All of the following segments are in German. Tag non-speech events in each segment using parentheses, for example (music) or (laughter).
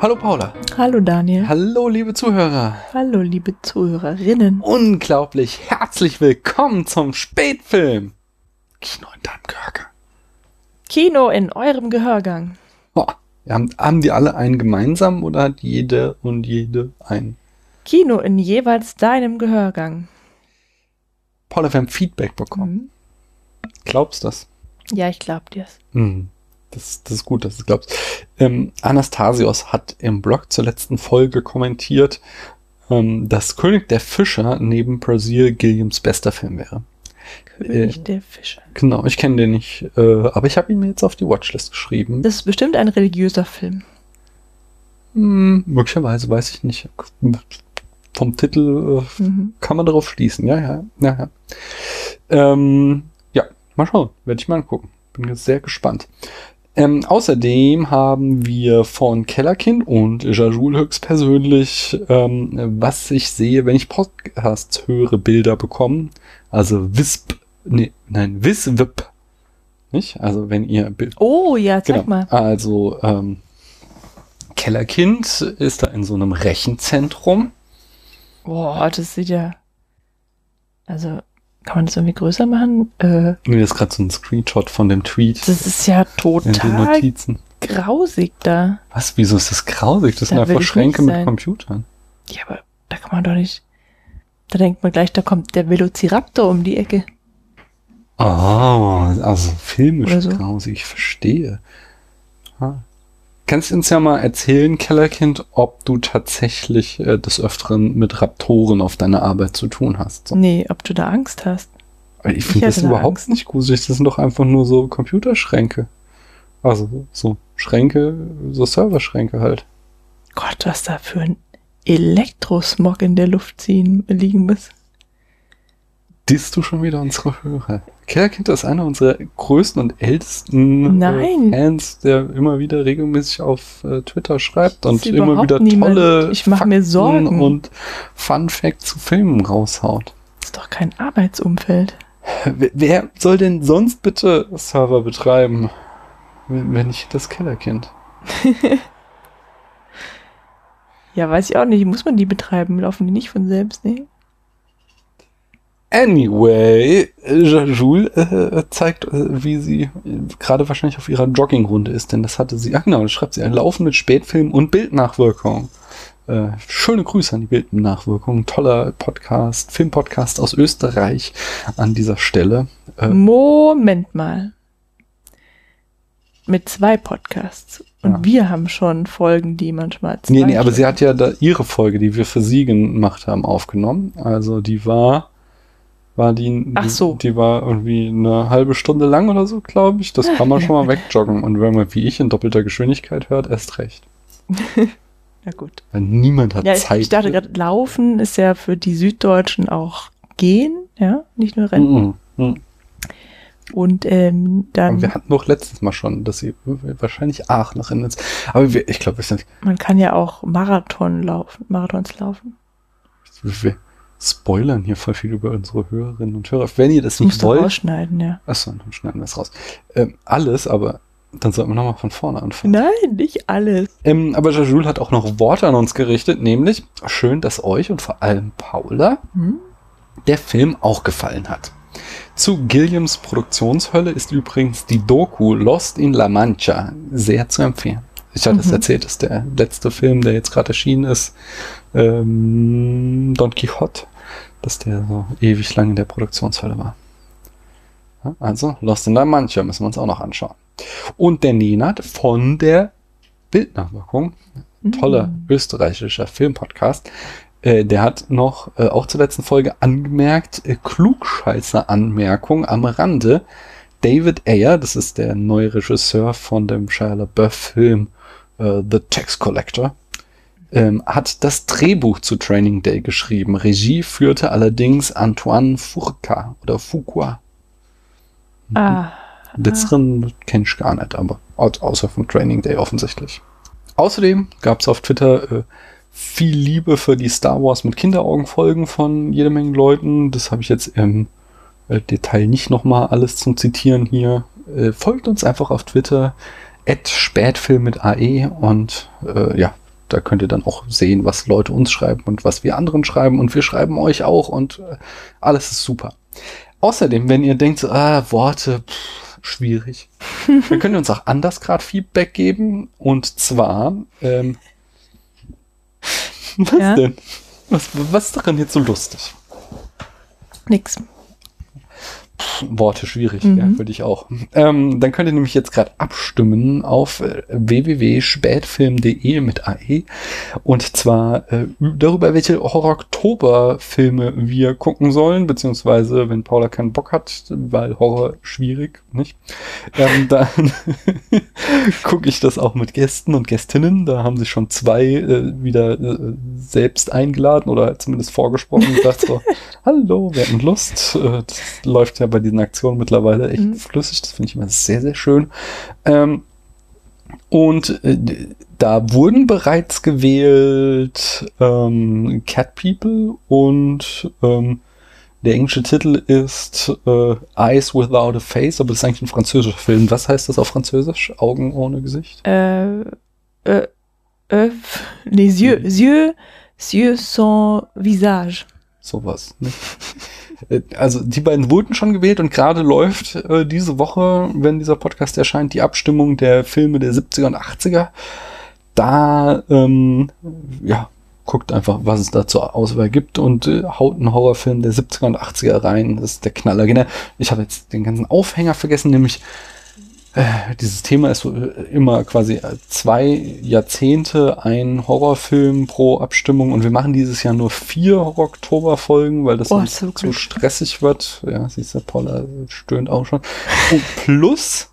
Hallo Paula. Hallo Daniel. Hallo liebe Zuhörer. Hallo liebe Zuhörerinnen. Unglaublich herzlich willkommen zum Spätfilm. Kino in deinem Gehörgang. Kino in eurem Gehörgang. Oh, haben, haben die alle einen gemeinsam oder hat jede und jede einen? Kino in jeweils deinem Gehörgang. Paula, wir haben Feedback bekommen. Mhm. Glaubst du das? Ja, ich glaub dir's. Mhm. Das, das ist gut, dass du glaubst. Ähm, Anastasios hat im Blog zur letzten Folge kommentiert, ähm, dass König der Fischer neben Brazil Gilliams bester Film wäre. König Äh, der Fischer. Genau, ich kenne den nicht, äh, aber ich habe ihn mir jetzt auf die Watchlist geschrieben. Das ist bestimmt ein religiöser Film. Hm, möglicherweise, weiß ich nicht. Vom Titel äh, Mhm. kann man darauf schließen. Ja, ja, ja, ja. Ähm, ja, mal schauen. Werde ich mal angucken. Bin jetzt sehr gespannt. Ähm, außerdem haben wir von Kellerkind und Jajul höchstpersönlich, ähm, was ich sehe, wenn ich Podcasts höre, Bilder bekommen. Also Wisp, nee, nein, Wiswip. Nicht? Also wenn ihr Bild Oh ja, zeig Genau. mal. Also ähm, Kellerkind ist da in so einem Rechenzentrum. Boah, das sieht ja. Also, kann man das irgendwie größer machen? Äh, Mir ist gerade so ein Screenshot von dem Tweet das ist ja total Notizen. grausig da. Was? Wieso ist das grausig? Das Da sind einfach Schränke mit. Computern. Ja, aber da kann man doch nicht. Da denkt man gleich, da kommt der Velociraptor um die Ecke. Oh, also filmisch so. grausig, ich verstehe. Ah. Kannst du uns ja mal erzählen, Kellerkind, ob du tatsächlich äh, des Öfteren mit Raptoren auf deiner Arbeit zu tun hast? So. Nee, ob du da Angst hast. Ich finde das da überhaupt Angst. nicht gruselig. Das sind doch einfach nur so Computerschränke. Also so Schränke, so Serverschränke halt. Gott, was da für ein Elektrosmog in der Luft ziehen, liegen muss. Disst du schon wieder unsere Hörer? Kellerkind ist einer unserer größten und ältesten Nein. Äh, Fans, der immer wieder regelmäßig auf äh, Twitter schreibt und immer wieder niemand. tolle Ich mach mir Sorgen. und Fun Fact zu Filmen raushaut. Das ist doch kein Arbeitsumfeld. Wer, wer soll denn sonst bitte Server betreiben, wenn wenn nicht das Kellerkind? (laughs) Ja, weiß ich auch nicht. Muss man die betreiben? Laufen die nicht von selbst? Nee. Anyway, Jajul äh, zeigt, äh, wie sie äh, gerade wahrscheinlich auf ihrer Joggingrunde ist, denn das hatte sie, ah genau, das schreibt sie, ein Laufen mit Spätfilm und Bildnachwirkung. Äh, schöne Grüße an die Bildnachwirkung, toller Podcast, Filmpodcast aus Österreich an dieser Stelle. Äh, Moment mal. Mit zwei Podcasts. Und Ja. wir haben schon Folgen, die manchmal zwei nee, nee, aber sie hat ja da ihre Folge, die wir für sie gemacht haben, aufgenommen. Also die war, war die, Ach so. die, die war irgendwie eine halbe Stunde lang oder so, glaube ich. Das kann man schon mal (laughs) wegjoggen. Und wenn man wie ich in doppelter Geschwindigkeit hört, erst recht. (laughs) Ja, gut. Weil niemand hat Ja, ich, Zeit. ich dachte gerade, Laufen ist ja für die Süddeutschen auch gehen, ja, nicht nur Rennen. Mhm. Mhm. Und ähm, Aber dann, wir hatten doch letztes Mal schon, dass sie wahrscheinlich Aachenerin ist. Aber wir, ich glaube, wir sind, man kann ja auch Marathon laufen, Marathons laufen. wir spoilern hier voll viel über unsere Hörerinnen und Hörer. Wenn ihr das Das musst nicht du wollt, rausschneiden, ja. achso, dann schneiden wir es raus. Ähm, alles, aber dann sollten wir nochmal von vorne anfangen. Nein, nicht alles. Ähm, aber Jajul hat auch noch Worte an uns gerichtet, nämlich schön, dass euch und vor allem Paula Hm? der Film auch gefallen hat. Zu Gilliams Produktionshölle ist übrigens die Doku Lost in La Mancha sehr zu empfehlen. Ich hatte es Mhm. erzählt, das ist der letzte Film, der jetzt gerade erschienen ist, ähm, Don Quixote, dass der so ewig lang in der Produktionshölle war. Ja, also Lost in La Mancha müssen wir uns auch noch anschauen. Und der Nenad von der Bildnachwirkung, toller Mhm. österreichischer Filmpodcast, äh, der hat noch äh, auch zur letzten Folge angemerkt, äh, Klugscheißer-Anmerkung am Rande. David Ayer, das ist der neue Regisseur von dem Shia LaBeouf-Film äh, The Tax Collector, ähm, hat das Drehbuch zu Training Day geschrieben. Regie führte allerdings Antoine Fuqua oder Fuqua. Ah, Letzteren kenne ich gar nicht, aber au- außer vom Training Day offensichtlich. Außerdem gab es auf Twitter äh, viel Liebe für die Star Wars mit Kinderaugen-Folgen von jede Menge Leuten. Das habe ich jetzt im äh, Detail nicht nochmal alles zum Zitieren hier. Äh, folgt uns einfach auf Twitter, Spätfilm mit AE und äh, ja, da könnt ihr dann auch sehen, was Leute uns schreiben und was wir anderen schreiben und wir schreiben euch auch und äh, alles ist super. Außerdem, wenn ihr denkt, so, ah, Worte, pff, schwierig, (laughs) dann könnt ihr uns auch anders gerade Feedback geben und zwar, ähm, was Ja? denn? Was, was ist daran jetzt so lustig? Nix. Worte schwierig, Mhm. ja, würde ich auch. Ähm, dann könnt ihr nämlich jetzt gerade abstimmen auf äh, www.spätfilm.de mit AE und zwar äh, darüber, welche Horror-Oktober-Filme wir gucken sollen, beziehungsweise wenn Paula keinen Bock hat, weil Horror schwierig, nicht? Ähm, (laughs) dann (laughs) gucke ich das auch mit Gästen und Gästinnen. Da haben sich schon zwei äh, wieder äh, selbst eingeladen oder zumindest vorgesprochen und gesagt so, (laughs) hallo, wir hätten Lust. Äh, das läuft ja bei diesen Aktionen mittlerweile echt Mhm. flüssig. Das finde ich immer sehr, sehr schön. Ähm, und äh, da wurden bereits gewählt ähm, Cat People und ähm, der englische Titel ist äh, Eyes Without a Face, aber das ist eigentlich ein französischer Film. Was heißt das auf Französisch? Augen ohne Gesicht? Äh, äh, äh, les yeux, yeux, yeux sans visage. Sowas. Ne? (laughs) Äh, also die beiden wurden schon gewählt und gerade läuft äh, diese Woche, wenn dieser Podcast erscheint, die Abstimmung der Filme der 70er und 80er. Da, ähm, ja, guckt einfach, was es da zur Auswahl gibt und äh, haut einen Horrorfilm der 70er und 80er rein. Das ist der Knaller. Genau. Ich habe jetzt den ganzen Aufhänger vergessen, nämlich dieses Thema ist äh, immer quasi äh, zwei Jahrzehnte ein Horrorfilm pro Abstimmung und wir machen dieses Jahr nur vier Horror-Oktober-Folgen, weil das Oh, zu Glück. stressig wird. Ja, siehst du, Paula stöhnt auch schon. Und plus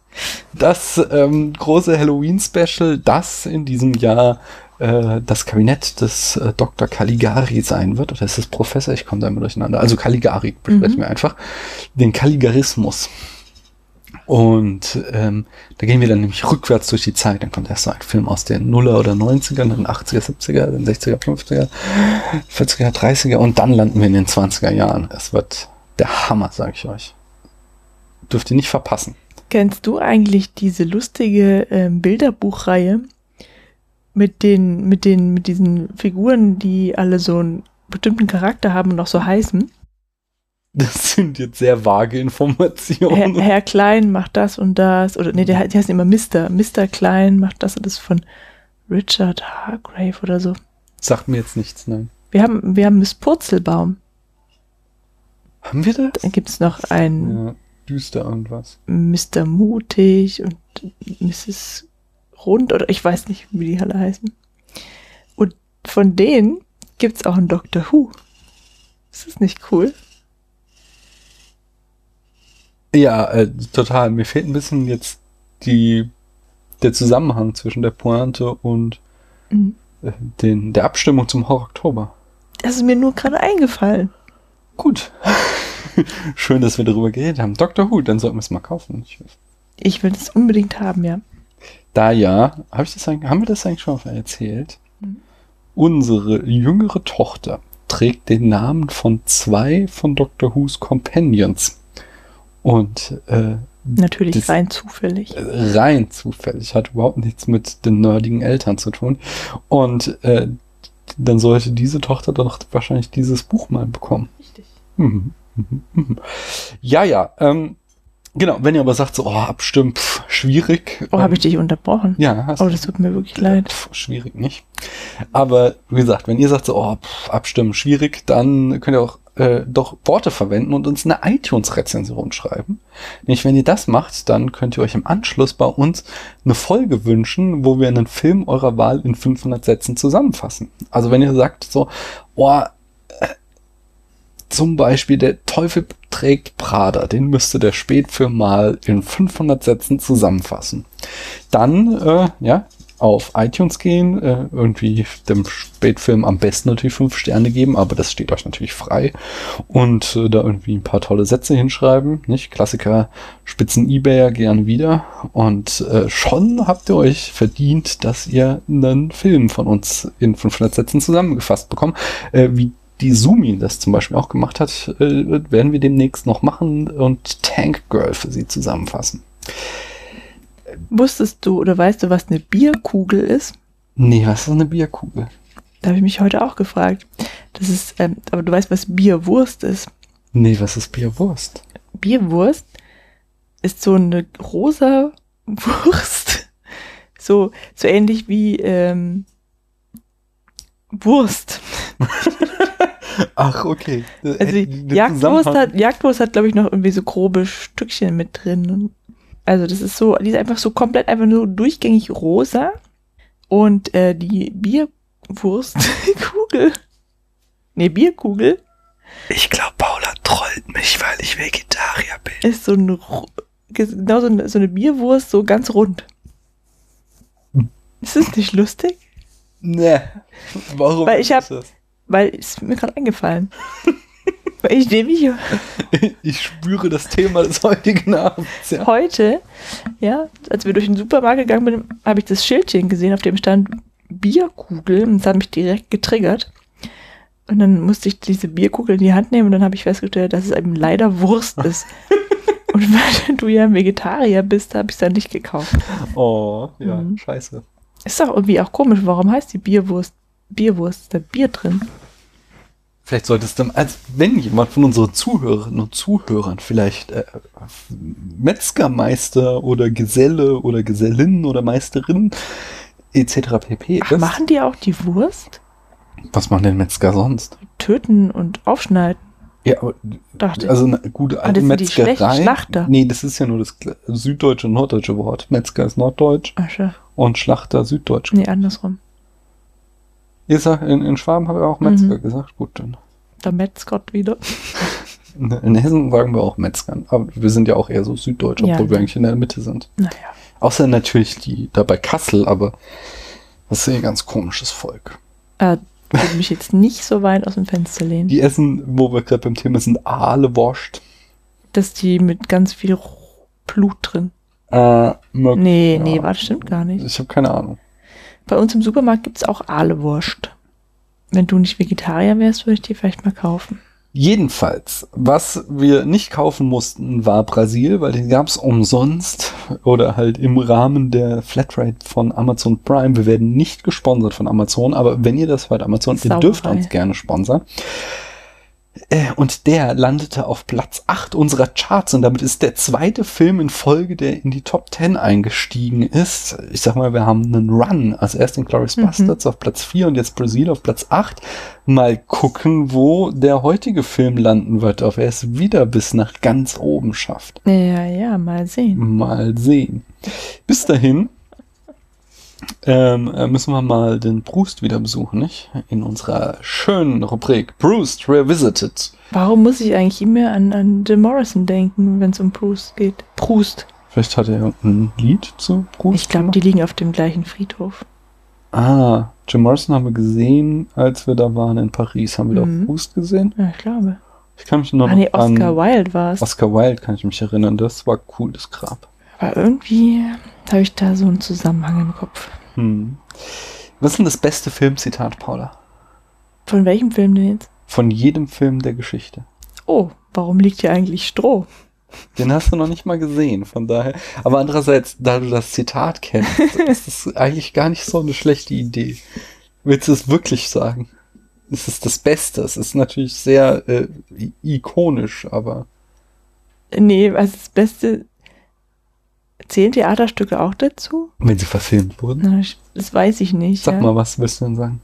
das ähm, große Halloween-Special, das in diesem Jahr äh, das Kabinett des äh, Dr. Caligari sein wird. Oder ist das Professor? Ich komme da immer durcheinander. Also Caligari besprechen Mhm. wir einfach. Den Caligarismus. Und ähm, da gehen wir dann nämlich rückwärts durch die Zeit. Dann kommt erst so ein Film aus den Nuller oder 90ern, dann 80er, 70er, dann 60er, 50er, 40er, 30er und dann landen wir in den 20er Jahren. Es wird der Hammer, sage ich euch. Dürft ihr nicht verpassen. Kennst du eigentlich diese lustige ähm, Bilderbuchreihe mit den, mit den, mit diesen Figuren, die alle so einen bestimmten Charakter haben und auch so heißen? Das sind jetzt sehr vage Herr, Informationen. Herr Klein macht das und das, oder nee, der, die heißen immer Mr. Mr. Klein macht das und das von Richard Hargrave oder so. Sagt mir jetzt nichts, nein. Wir haben, wir haben Miss Purzelbaum. Haben wir das? Dann gibt es noch einen Ja, düster irgendwas. Mr. Mutig und Mrs. Rund oder ich weiß nicht, wie die alle heißen. Und von denen gibt es auch einen Doctor Who. Ist das nicht cool? Ja, äh, total. Mir fehlt ein bisschen jetzt die, der Zusammenhang zwischen der Pointe und Mhm. äh, den, der Abstimmung zum Horror Oktober. Das ist mir nur gerade eingefallen. Gut. (laughs) Schön, dass wir darüber geredet haben. Dr. Who, dann sollten wir es mal kaufen. Ich, Ich will das unbedingt haben, ja. da ja, hab ich das haben wir das eigentlich schon mal erzählt? Mhm. Unsere jüngere Tochter trägt den Namen von zwei von Dr. Who's Companions. Und äh, Natürlich rein zufällig. rein zufällig, hat überhaupt nichts mit den nerdigen Eltern zu tun. Und äh, dann sollte diese Tochter dann doch wahrscheinlich dieses Buch mal bekommen. Richtig. Mhm, mhm, mhm. Ja, ja. Ähm, genau, wenn ihr aber sagt, so, oh, abstimmen, pff, schwierig. Oh, ähm, habe ich dich unterbrochen? Ja, hast Oh, das tut mir wirklich leid. Pff, schwierig nicht. Aber wie gesagt, wenn ihr sagt, so, oh, pff, abstimmen, schwierig, dann könnt ihr auch äh, doch Worte verwenden und uns eine iTunes-Rezension schreiben. Nämlich, wenn ihr das macht, dann könnt ihr euch im Anschluss bei uns eine Folge wünschen, wo wir einen Film eurer Wahl in 500 Sätzen zusammenfassen. Also wenn ihr sagt, so, oh, äh, zum Beispiel der Teufel trägt Prada, den müsste der Spätfilm mal in 500 Sätzen zusammenfassen. Dann, äh, ja, auf iTunes gehen, äh, irgendwie dem Spätfilm am besten natürlich fünf Sterne geben, aber das steht euch natürlich frei. Und äh, da irgendwie ein paar tolle Sätze hinschreiben, nicht? Klassiker spitzen Ebayer gerne wieder. Und äh, schon habt ihr euch verdient, dass ihr einen Film von uns in 500 Sätzen zusammengefasst bekommt. Äh, wie die Sumi das zum Beispiel auch gemacht hat, äh, werden wir demnächst noch machen und Tank Girl für sie zusammenfassen. Wusstest du oder weißt du, was eine Bierkugel ist? Nee, was ist eine Bierkugel? Da habe ich mich heute auch gefragt. Das ist, ähm, aber du weißt, was Bierwurst ist. Nee, was ist Bierwurst? Bierwurst ist so eine rosa Wurst. So, so ähnlich wie ähm, Wurst. (laughs) Ach, okay. Also Äh, der Jagdwurst hat, Jagdwurst hat, glaube ich, noch irgendwie so grobe Stückchen mit drin. Also das ist so, die ist einfach so komplett einfach nur durchgängig rosa. Und äh, die Bierwurstkugel, (laughs) nee, Bierkugel Ich glaube, Paula trollt mich, weil ich Vegetarier bin. ist so eine, ru- genau so eine, so eine Bierwurst, so ganz rund. Ist das nicht lustig? Nee. Warum Weil ich ist hab- das? Weil es mir gerade eingefallen. (laughs) Weil ich nämlich (laughs) Ich spüre das Thema des heutigen Abends, ja. heute, ja, als wir durch den Supermarkt gegangen sind, habe ich das Schildchen gesehen, auf dem stand Bierkugel und das hat mich direkt getriggert. Und dann musste ich diese Bierkugel in die Hand nehmen und dann habe ich festgestellt, dass es eben leider Wurst ist. (laughs) und weil du ja ein Vegetarier bist, habe ich es dann nicht gekauft. Oh, ja, Mhm. scheiße. Ist doch irgendwie auch komisch, warum heißt die Bierwurst Bierwurst? Ist da Bier drin? Vielleicht solltest du, als wenn jemand von unseren Zuhörerinnen und Zuhörern vielleicht äh, Metzgermeister oder Geselle oder Gesellin oder Meisterin etc. pp. Ach, ist. machen die auch die Wurst? Was machen denn Metzger sonst? Töten und aufschneiden? Ja, aber, Dachte also eine gute Ah, das sind die Metzgerei. Schlachter. Nee, das ist ja nur das süddeutsche und norddeutsche Wort. Metzger ist norddeutsch schön. und Schlachter süddeutsch. Nee, andersrum. Ihr sagt, in, in Schwaben habe ich auch Metzger Mhm. gesagt. Gut, dann. Der Metzgott wieder. In, in Hessen sagen wir auch Metzgern. Aber wir sind ja auch eher so süddeutsch, Ja. obwohl wir eigentlich in der Mitte sind. Naja. Außer natürlich die da bei Kassel, aber das ist ja ein ganz komisches Volk. Äh, würde mich jetzt nicht so weit aus dem Fenster lehnen. Die essen, wo wir gerade beim Thema sind, Aale Wurst. dass die mit ganz viel Blut drin. Äh, mög- Nee, ja. nee, warte, stimmt gar nicht. Ich habe keine Ahnung. Bei uns im Supermarkt gibt's auch Ahlewurst. Wenn du nicht Vegetarier wärst, würde ich die vielleicht mal kaufen. Jedenfalls, was wir nicht kaufen mussten, war Brasil, weil den gab's umsonst oder halt im Rahmen der Flatrate von Amazon Prime. Wir werden nicht gesponsert von Amazon, aber wenn ihr das hört, Amazon, ihr Sauerei. dürft uns gerne sponsern. Äh, Und der landete auf Platz 8 unserer Charts und damit ist der zweite Film in Folge, der in die Top 10 eingestiegen ist. Ich sag mal, wir haben einen Run. Also erst in Glorious Mhm. Bastards auf Platz 4 und jetzt Brasil auf Platz 8. Mal gucken, wo der heutige Film landen wird, ob er es wieder bis nach ganz oben schafft. Ja, ja, mal sehen. Mal sehen. Bis dahin ähm, äh, müssen wir mal den Proust wieder besuchen, nicht? In unserer schönen Rubrik Proust Revisited. Warum muss ich eigentlich immer an, an Jim Morrison denken, wenn es um Proust geht? Proust. Vielleicht hat er ein Lied zu Proust. Ich glaube, die liegen auf dem gleichen Friedhof. Ah, Jim Morrison haben wir gesehen, als wir da waren in Paris. Haben wir da Mhm. auch Proust gesehen? Ja, ich glaube. Ich kann mich noch Ah, nee, Oscar an Wilde war es. Oscar Wilde kann ich mich erinnern. Das war cool, das Grab. Aber irgendwie habe ich da so einen Zusammenhang im Kopf. Hm. Was ist denn das beste Filmzitat, Paula? Von welchem Film denn jetzt? Von jedem Film der Geschichte. Oh, warum liegt hier eigentlich Stroh? Den hast du noch nicht mal gesehen, von daher. Aber andererseits, da du das Zitat kennst, (laughs) ist das eigentlich gar nicht so eine schlechte Idee. Willst du es wirklich sagen? Es ist das Beste. Es ist natürlich sehr äh, ikonisch, aber Nee, also das Beste. Zählen Theaterstücke auch dazu? wenn sie verfilmt wurden. Na, das weiß ich nicht. Sag ja. mal, was willst du denn sagen?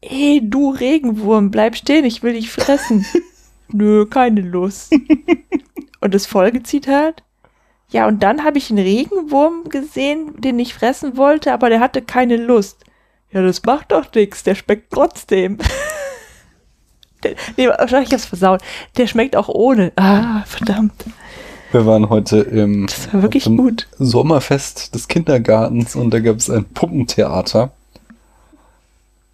Ey, du Regenwurm, bleib stehen, ich will dich fressen. (laughs) Nö, keine Lust. und das Folgezitat? Ja, und dann habe ich einen Regenwurm gesehen, den ich fressen wollte, aber der hatte keine Lust. Ja, das macht doch nix, der schmeckt trotzdem. (laughs) der, nee, wahrscheinlich hab's versaut. Der schmeckt auch ohne. Ah, verdammt. Wir waren heute im war. Sommerfest des Kindergartens und da gab es ein Puppentheater.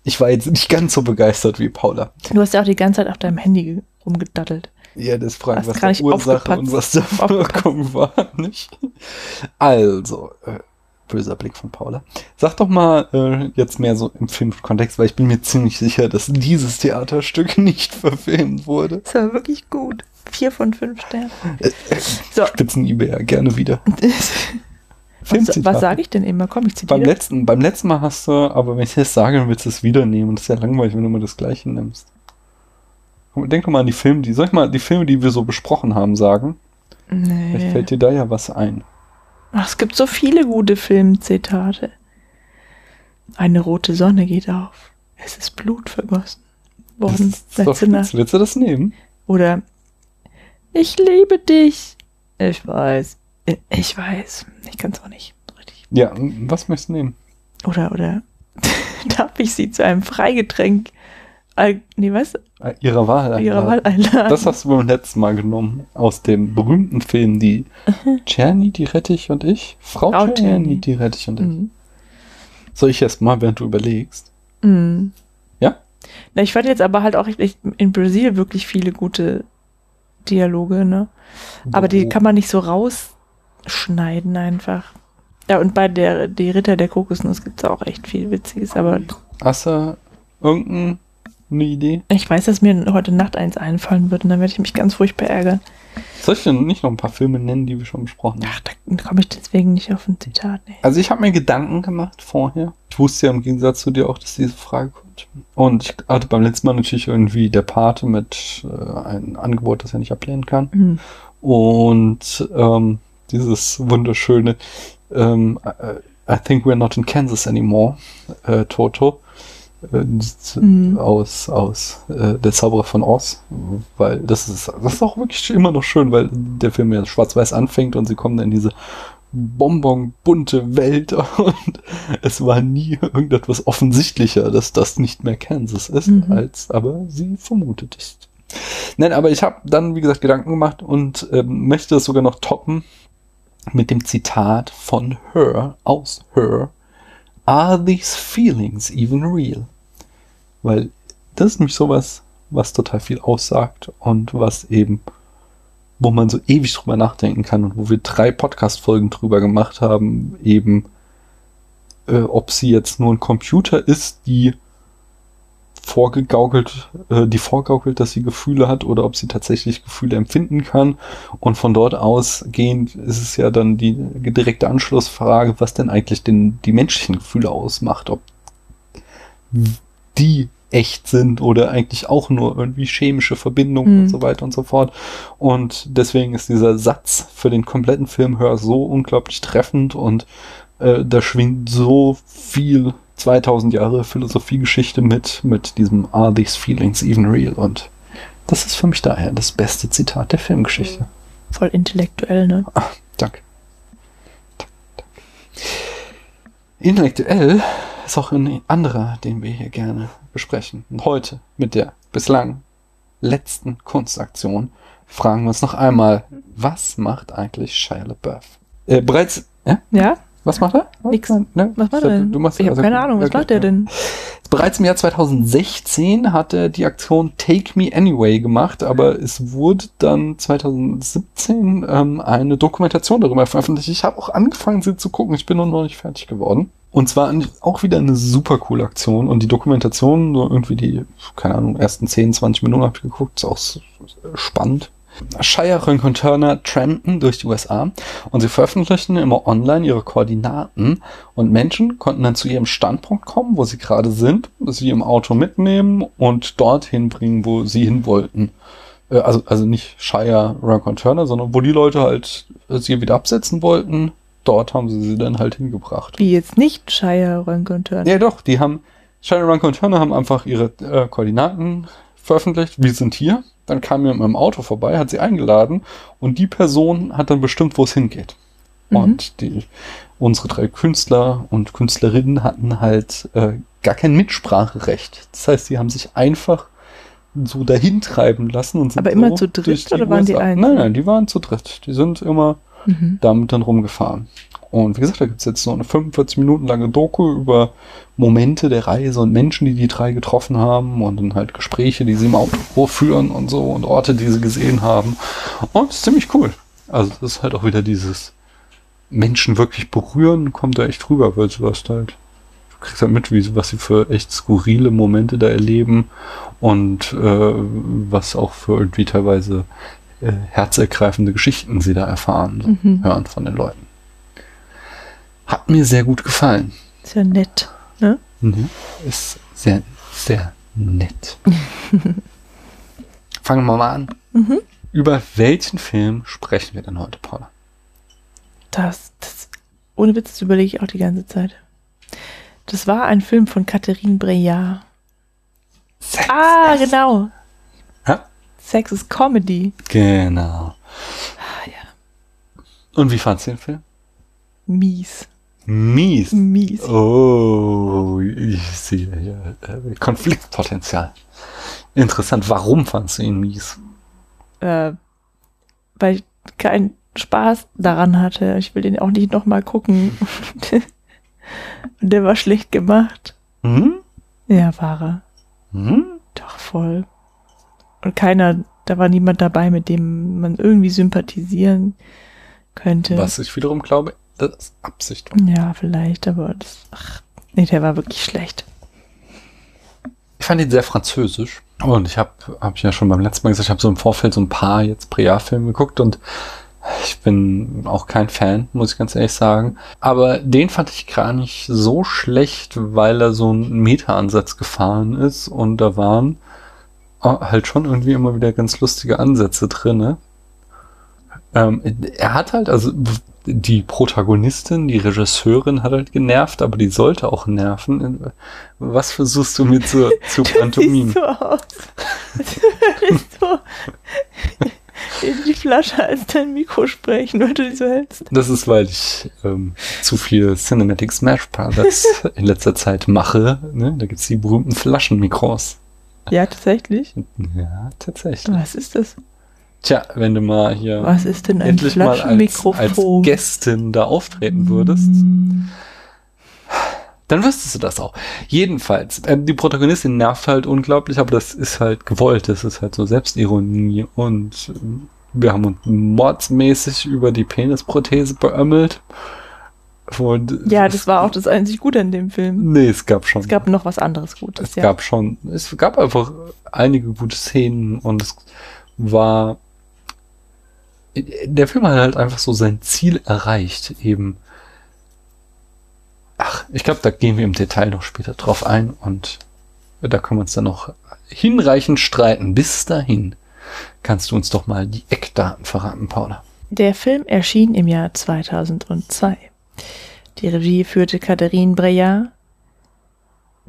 Ich war jetzt nicht ganz so begeistert wie Paula. Du hast ja auch die ganze Zeit auf deinem Handy ge- rumgedattelt. Ja, das fragen, was die Ursache und was der. Wirkung war, (laughs) nicht? Also, äh, böser Blick von Paula. Sag doch mal äh, jetzt mehr so im Filmkontext, weil ich bin mir ziemlich sicher, dass dieses Theaterstück (laughs) nicht verfilmt wurde. Das war wirklich gut. Vier von fünf Sternen. Äh, So, Spitzen eBay gerne wieder. (laughs) Was, was sage ich denn immer? Komm, ich Beim zitiere. letzten, beim letzten Mal hast du, aber wenn ich das sage, dann willst du es wieder nehmen. Und das ist ja langweilig, wenn du immer das Gleiche nimmst. Denk doch mal an die Filme, die, soll ich mal die Filme, die wir so besprochen haben, sagen? Vielleicht Nee. fällt dir da ja was ein. Ach, es gibt so viele gute Filmzitate. Eine rote Sonne geht auf. Es ist Blut vergossen worden. Willst du das nehmen? Oder Ich liebe dich. Ich weiß. Ich weiß. Ich kann es auch nicht. Richtig. Ja, was möchtest du nehmen? Oder, oder (laughs) darf ich sie zu einem Freigetränk, nee, was? Äh, Ihrer Wahl. Ihrer Wahl einladen. einladen? Das hast du beim letzten Mal genommen. Aus dem berühmten Film Die (laughs) Czerny, die Rettich und ich. Frau, Frau Czerny, die Rettich und ich. Mhm. Soll ich erst mal, während du überlegst? Mhm. Ja? Na, ich fand jetzt aber halt auch in Brasil wirklich viele gute Dialoge, ne? Aber die kann man nicht so rausschneiden einfach. Ja, und bei der die Ritter der Kokosnuss gibt es auch echt viel Witziges, aber Hast du irgendeine Idee? ich weiß, dass mir heute Nacht eins einfallen wird und dann werde ich mich ganz furchtbar ärgern. Soll ich denn nicht noch ein paar Filme nennen, die wir schon besprochen haben? Ach, da komme ich deswegen nicht auf ein Zitat. Nee. Also ich habe mir Gedanken gemacht vorher. Ich wusste ja im Gegensatz zu dir auch, dass diese Frage kommt. Und ich hatte beim letzten Mal natürlich irgendwie der Pate mit äh, einem Angebot, das er nicht ablehnen kann. Hm. Und ähm, dieses wunderschöne ähm, I, I think we're not in Kansas anymore, äh, Toto. Äh, Mhm. aus aus äh, der Zauberer von Oz, weil das ist das ist auch wirklich immer noch schön, weil der Film ja schwarz-weiß anfängt und sie kommen dann in diese bonbon bunte Welt (laughs) und es war nie irgendetwas offensichtlicher, dass das nicht mehr Kansas ist, Mhm. als aber sie vermutet ist. Nein, aber ich habe dann, wie gesagt, Gedanken gemacht und ähm, möchte es sogar noch toppen mit dem Zitat von Her, aus Her. Are these feelings even real? Weil das ist nämlich sowas, was total viel aussagt und was eben, wo man so ewig drüber nachdenken kann und wo wir drei Podcast-Folgen drüber gemacht haben, eben, äh, ob sie jetzt nur ein Computer ist, die vorgegaukelt, äh, die vorgaukelt, dass sie Gefühle hat oder ob sie tatsächlich Gefühle empfinden kann. Und von dort ausgehend ist es ja dann die direkte Anschlussfrage, was denn eigentlich den, die menschlichen Gefühle ausmacht, ob die echt sind oder eigentlich auch nur irgendwie chemische Verbindungen Mhm. und so weiter und so fort. Und deswegen ist dieser Satz für den kompletten Film Hör so unglaublich treffend und äh, da schwingt so viel 2000 Jahre Philosophiegeschichte mit, mit diesem Are these feelings even real? Und das ist für mich daher das beste Zitat der Filmgeschichte. Voll intellektuell, ne? Danke, danke. Intellektuell ist auch ein anderer, den wir hier gerne besprechen. Und heute mit der bislang letzten Kunstaktion fragen wir uns noch einmal, was macht eigentlich Shia LaBeouf? Äh, bereits, ja? Ja? Was macht er? Nix. Ne? Was macht er denn? Du machst, ich habe also- keine Ahnung, was okay, macht er denn? Bereits im Jahr 2016 hat er die Aktion Take Me Anyway gemacht, aber es wurde dann 2017 ähm, eine Dokumentation darüber veröffentlicht. Ich habe auch angefangen, sie zu gucken. Ich bin noch nicht fertig geworden. Und zwar auch wieder eine super coole Aktion. Und die Dokumentation, so irgendwie die, keine Ahnung, ersten 10, 20 Minuten habe ich geguckt, ist auch spannend. Shire Renconturner trampen durch die USA und sie veröffentlichten immer online ihre Koordinaten und Menschen konnten dann zu ihrem Standpunkt kommen, wo sie gerade sind, sie im Auto mitnehmen und dorthin bringen, wo sie hin wollten. Äh, Also, also nicht Shire Renconturner, sondern wo die Leute halt äh, sie wieder absetzen wollten, dort haben sie sie dann halt hingebracht. Wie jetzt nicht Shire Renconturn. Ja, doch, die haben, Shire Renconturner haben einfach ihre äh, Koordinaten veröffentlicht. Wir sind hier. Dann kam mir mit meinem Auto vorbei, hat sie eingeladen und die Person hat dann bestimmt, wo es hingeht. Mhm. Und die, unsere drei Künstler und Künstlerinnen hatten halt äh, gar kein Mitspracherecht. Das heißt, sie haben sich einfach so dahin treiben lassen und sind Aber immer so zu dritt oder waren die USA einzeln? Nein, nein, die waren zu dritt. Die sind immer Mhm. damit dann rumgefahren. Und wie gesagt, da gibt's jetzt so eine 45 Minuten lange Doku über Momente der Reise und Menschen, die die drei getroffen haben und dann halt Gespräche, die sie im Auto führen und so und Orte, die sie gesehen haben. Und das ist ziemlich cool. Also das ist halt auch wieder dieses Menschen wirklich berühren, kommt da echt rüber, weil du hast halt, du kriegst halt mit, wie, was sie für echt skurrile Momente da erleben und äh, was auch für irgendwie teilweise äh, herzergreifende Geschichten sie da erfahren, so Mhm. hören von den Leuten. Hat mir sehr gut gefallen. Ist ja nett, ne? Mhm. Ist sehr, sehr nett. (laughs) Fangen wir mal an. Mhm. Über welchen Film sprechen wir denn heute, Paula? Das, das, ohne Witz, das überlege ich auch die ganze Zeit. Das war ein Film von Catherine Breillat. Sex Ah, ist- genau. Hä? Sex is Comedy. Genau. Ah, ja. Und wie fandst du den Film? Mies. Mies. Mies. Oh, ich sehe hier äh, Konfliktpotenzial. Interessant. Warum fandst du ihn mies? Äh, weil ich keinen Spaß daran hatte. Ich will den auch nicht nochmal gucken. Und (laughs) der war schlecht gemacht. Hm? Ja, war er. Hm? Doch, voll. Und keiner, da war niemand dabei, mit dem man irgendwie sympathisieren könnte. Was ich wiederum glaube, das Absicht. war. Ja, vielleicht, aber das. Ach, nee, der war wirklich schlecht. Ich fand ihn sehr französisch. Und ich habe hab ja schon beim letzten Mal gesagt, ich habe so im Vorfeld so ein paar jetzt Priya-Filme geguckt und ich bin auch kein Fan, muss ich ganz ehrlich sagen. Aber den fand ich gar nicht so schlecht, weil er so einen Meta-Ansatz gefahren ist und da waren äh, halt schon irgendwie immer wieder ganz lustige Ansätze drinne. Ähm, er hat halt, also die Protagonistin, die Regisseurin hat halt genervt, aber die sollte auch nerven. Was versuchst du mir zu, (laughs) zu pantomimen? Siehst so aus. Du in die Flasche als dein Mikro sprechen, weil du die so hältst. Das ist, weil ich ähm, zu viel Cinematic Smash Brothers (laughs) in letzter Zeit mache. Ne? Da gibt's die berühmten Flaschenmikros. Ja, tatsächlich. Ja, tatsächlich. Was ist das? Tja, wenn du mal hier Was ist denn ein endlich mal als, als? Gästin da auftreten würdest, dann wüsstest du das auch. Jedenfalls, ähm, die Protagonistin nervt halt unglaublich, aber das ist halt gewollt. Das ist halt so Selbstironie und ähm, wir haben uns mordsmäßig über die Penisprothese beömmelt. Und Ja, das war auch das einzig Gute an dem Film. Nee, es gab schon. Es gab noch was anderes Gutes, es ja. gab schon, es gab einfach einige gute Szenen und es war, der Film hat halt einfach so sein Ziel erreicht, eben. Ach, ich glaube, da gehen wir im Detail noch später drauf ein und da können wir uns dann noch hinreichend streiten. Bis dahin kannst du uns doch mal die Eckdaten verraten, Paula. Der Film erschien im Jahr 2002. Die Regie führte Catherine Breillat,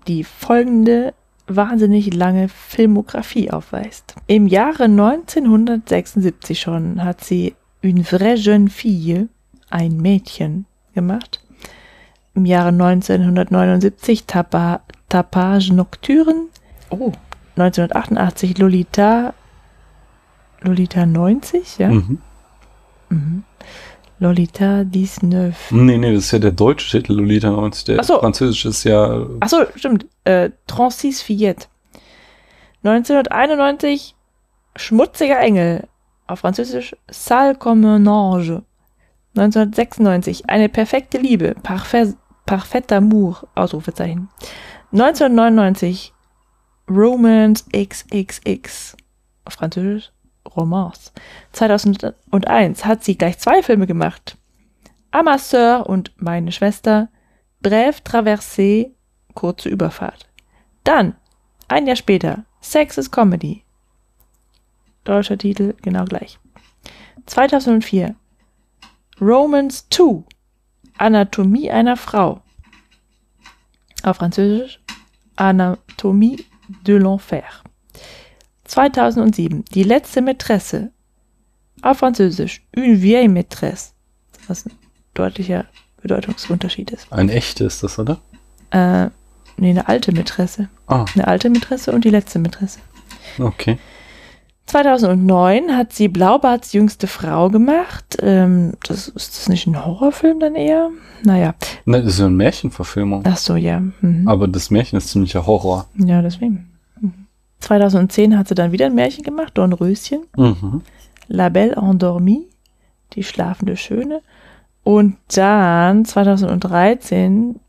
die folgende wahnsinnig lange Filmografie aufweist. Im Jahre 1976 schon hat sie Une vraie jeune fille, ein Mädchen, gemacht. Im Jahre 1979 Tapa, Tapage Nocturne. Oh. 1988 Lolita, Lolita 90, ja? Mhm. Mhm. Lolita 19. Nee, nee, das ist ja der deutsche Titel, Lolita 90. Der Ach so. französische ist ja Achso, stimmt. Äh, Transis Fillette. 1991 Schmutziger Engel. Auf Französisch Sale comme un ange. 1996 Eine perfekte Liebe. Parfait, Parfait amour. Ausrufezeichen. 1999 Romance XXX. Auf Französisch Romance. 2001 hat sie gleich zwei Filme gemacht. Ama Sœur und Meine Schwester. Brève Traversée, kurze Überfahrt. Dann, ein Jahr später, Sex is Comedy. Deutscher Titel, genau gleich. 2004, Romance 2, Anatomie einer Frau. Auf Französisch, Anatomie de l'Enfer. 2007, Die letzte Mätresse. Auf Französisch, Une vieille maîtresse. Was ein deutlicher Bedeutungsunterschied ist. ein echtes, das, oder? Äh, nee, eine alte Mätresse. Ah, Eine alte Mätresse und die letzte Mätresse. okay. 2009 hat sie Blaubarts jüngste Frau gemacht. Ähm, das, ist das nicht ein Horrorfilm dann eher? Naja, Ne, das ist ja eine Märchenverfilmung. ach so, ja. Mhm. Aber das Märchen ist ziemlicher Horror. Ja, deswegen. Mhm. 2010 hat sie dann wieder ein Märchen gemacht, Dornröschen. Mhm. La Belle Endormie, die schlafende Schöne. Und dann 2013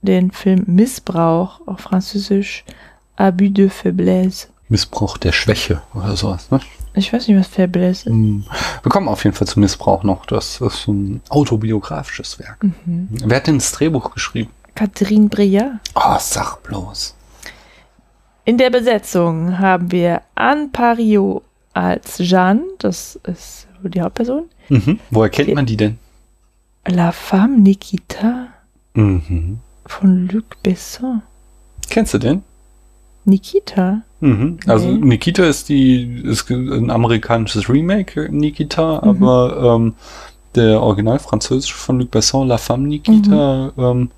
den Film Missbrauch, auf Französisch Abus de Faiblesse. Missbrauch der Schwäche oder sowas, ne? Ich weiß nicht, was Fabulous ist. Hm. Wir kommen auf jeden Fall zum Missbrauch noch. Das ist ein autobiografisches Werk. Mhm. Wer hat denn das Drehbuch geschrieben? Catherine Breillat. Oh, sag bloß. In der Besetzung haben wir Anne Pario als Jeanne, das ist die Hauptperson. Mhm. Woher kennt man die denn? La Femme Nikita Mhm. von Luc Besson. Kennst du den? Nikita? Mhm. Also Nee. Nikita ist die ist ein amerikanisches Remake Nikita, Mhm. aber ähm, der Original französische von Luc Besson, La Femme Nikita, Mhm. ähm,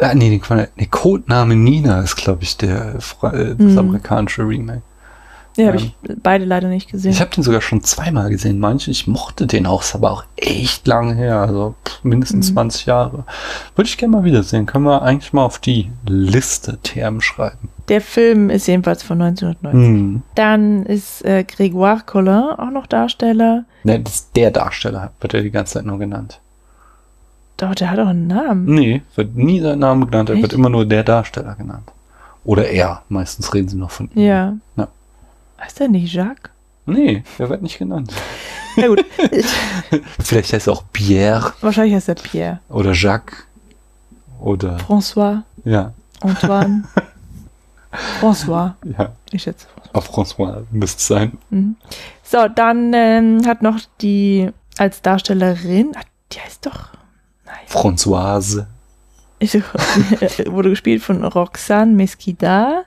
ah, nee, den, nee, Codename Nina ist, glaube ich, der äh, das Mhm. amerikanische Remake. Ja, habe Ähm, ich beide leider nicht gesehen. Ich habe den sogar schon zweimal gesehen, manche. Ich mochte den auch, ist aber auch echt lange her, also pff, mindestens Mhm. 20 Jahre. Würde ich gerne mal wiedersehen. Können wir eigentlich mal auf die Liste Term schreiben. der Film ist jedenfalls von 1990. Hm. Dann ist äh, Grégoire Collin auch noch Darsteller. Ne, das ist der Darsteller, wird er die ganze Zeit nur genannt. Doch, der hat auch einen Namen. Nee, wird nie sein Name genannt, er wird immer nur der Darsteller genannt. Oder er, meistens reden sie noch von ihm. Ja. Ja. Heißt der nicht Jacques? Nee, er wird nicht genannt. Na gut, ich, (laughs) Vielleicht heißt er auch Pierre wahrscheinlich heißt er Pierre. oder Jacques oder, François, ja, Antoine. (laughs) François. ja, Ich schätze. auch François müsste es sein. Mhm. So, dann ähm, hat noch die als Darstellerin, ah, die heißt doch, Françoise. (laughs) wurde gespielt von Roxane Mesquida.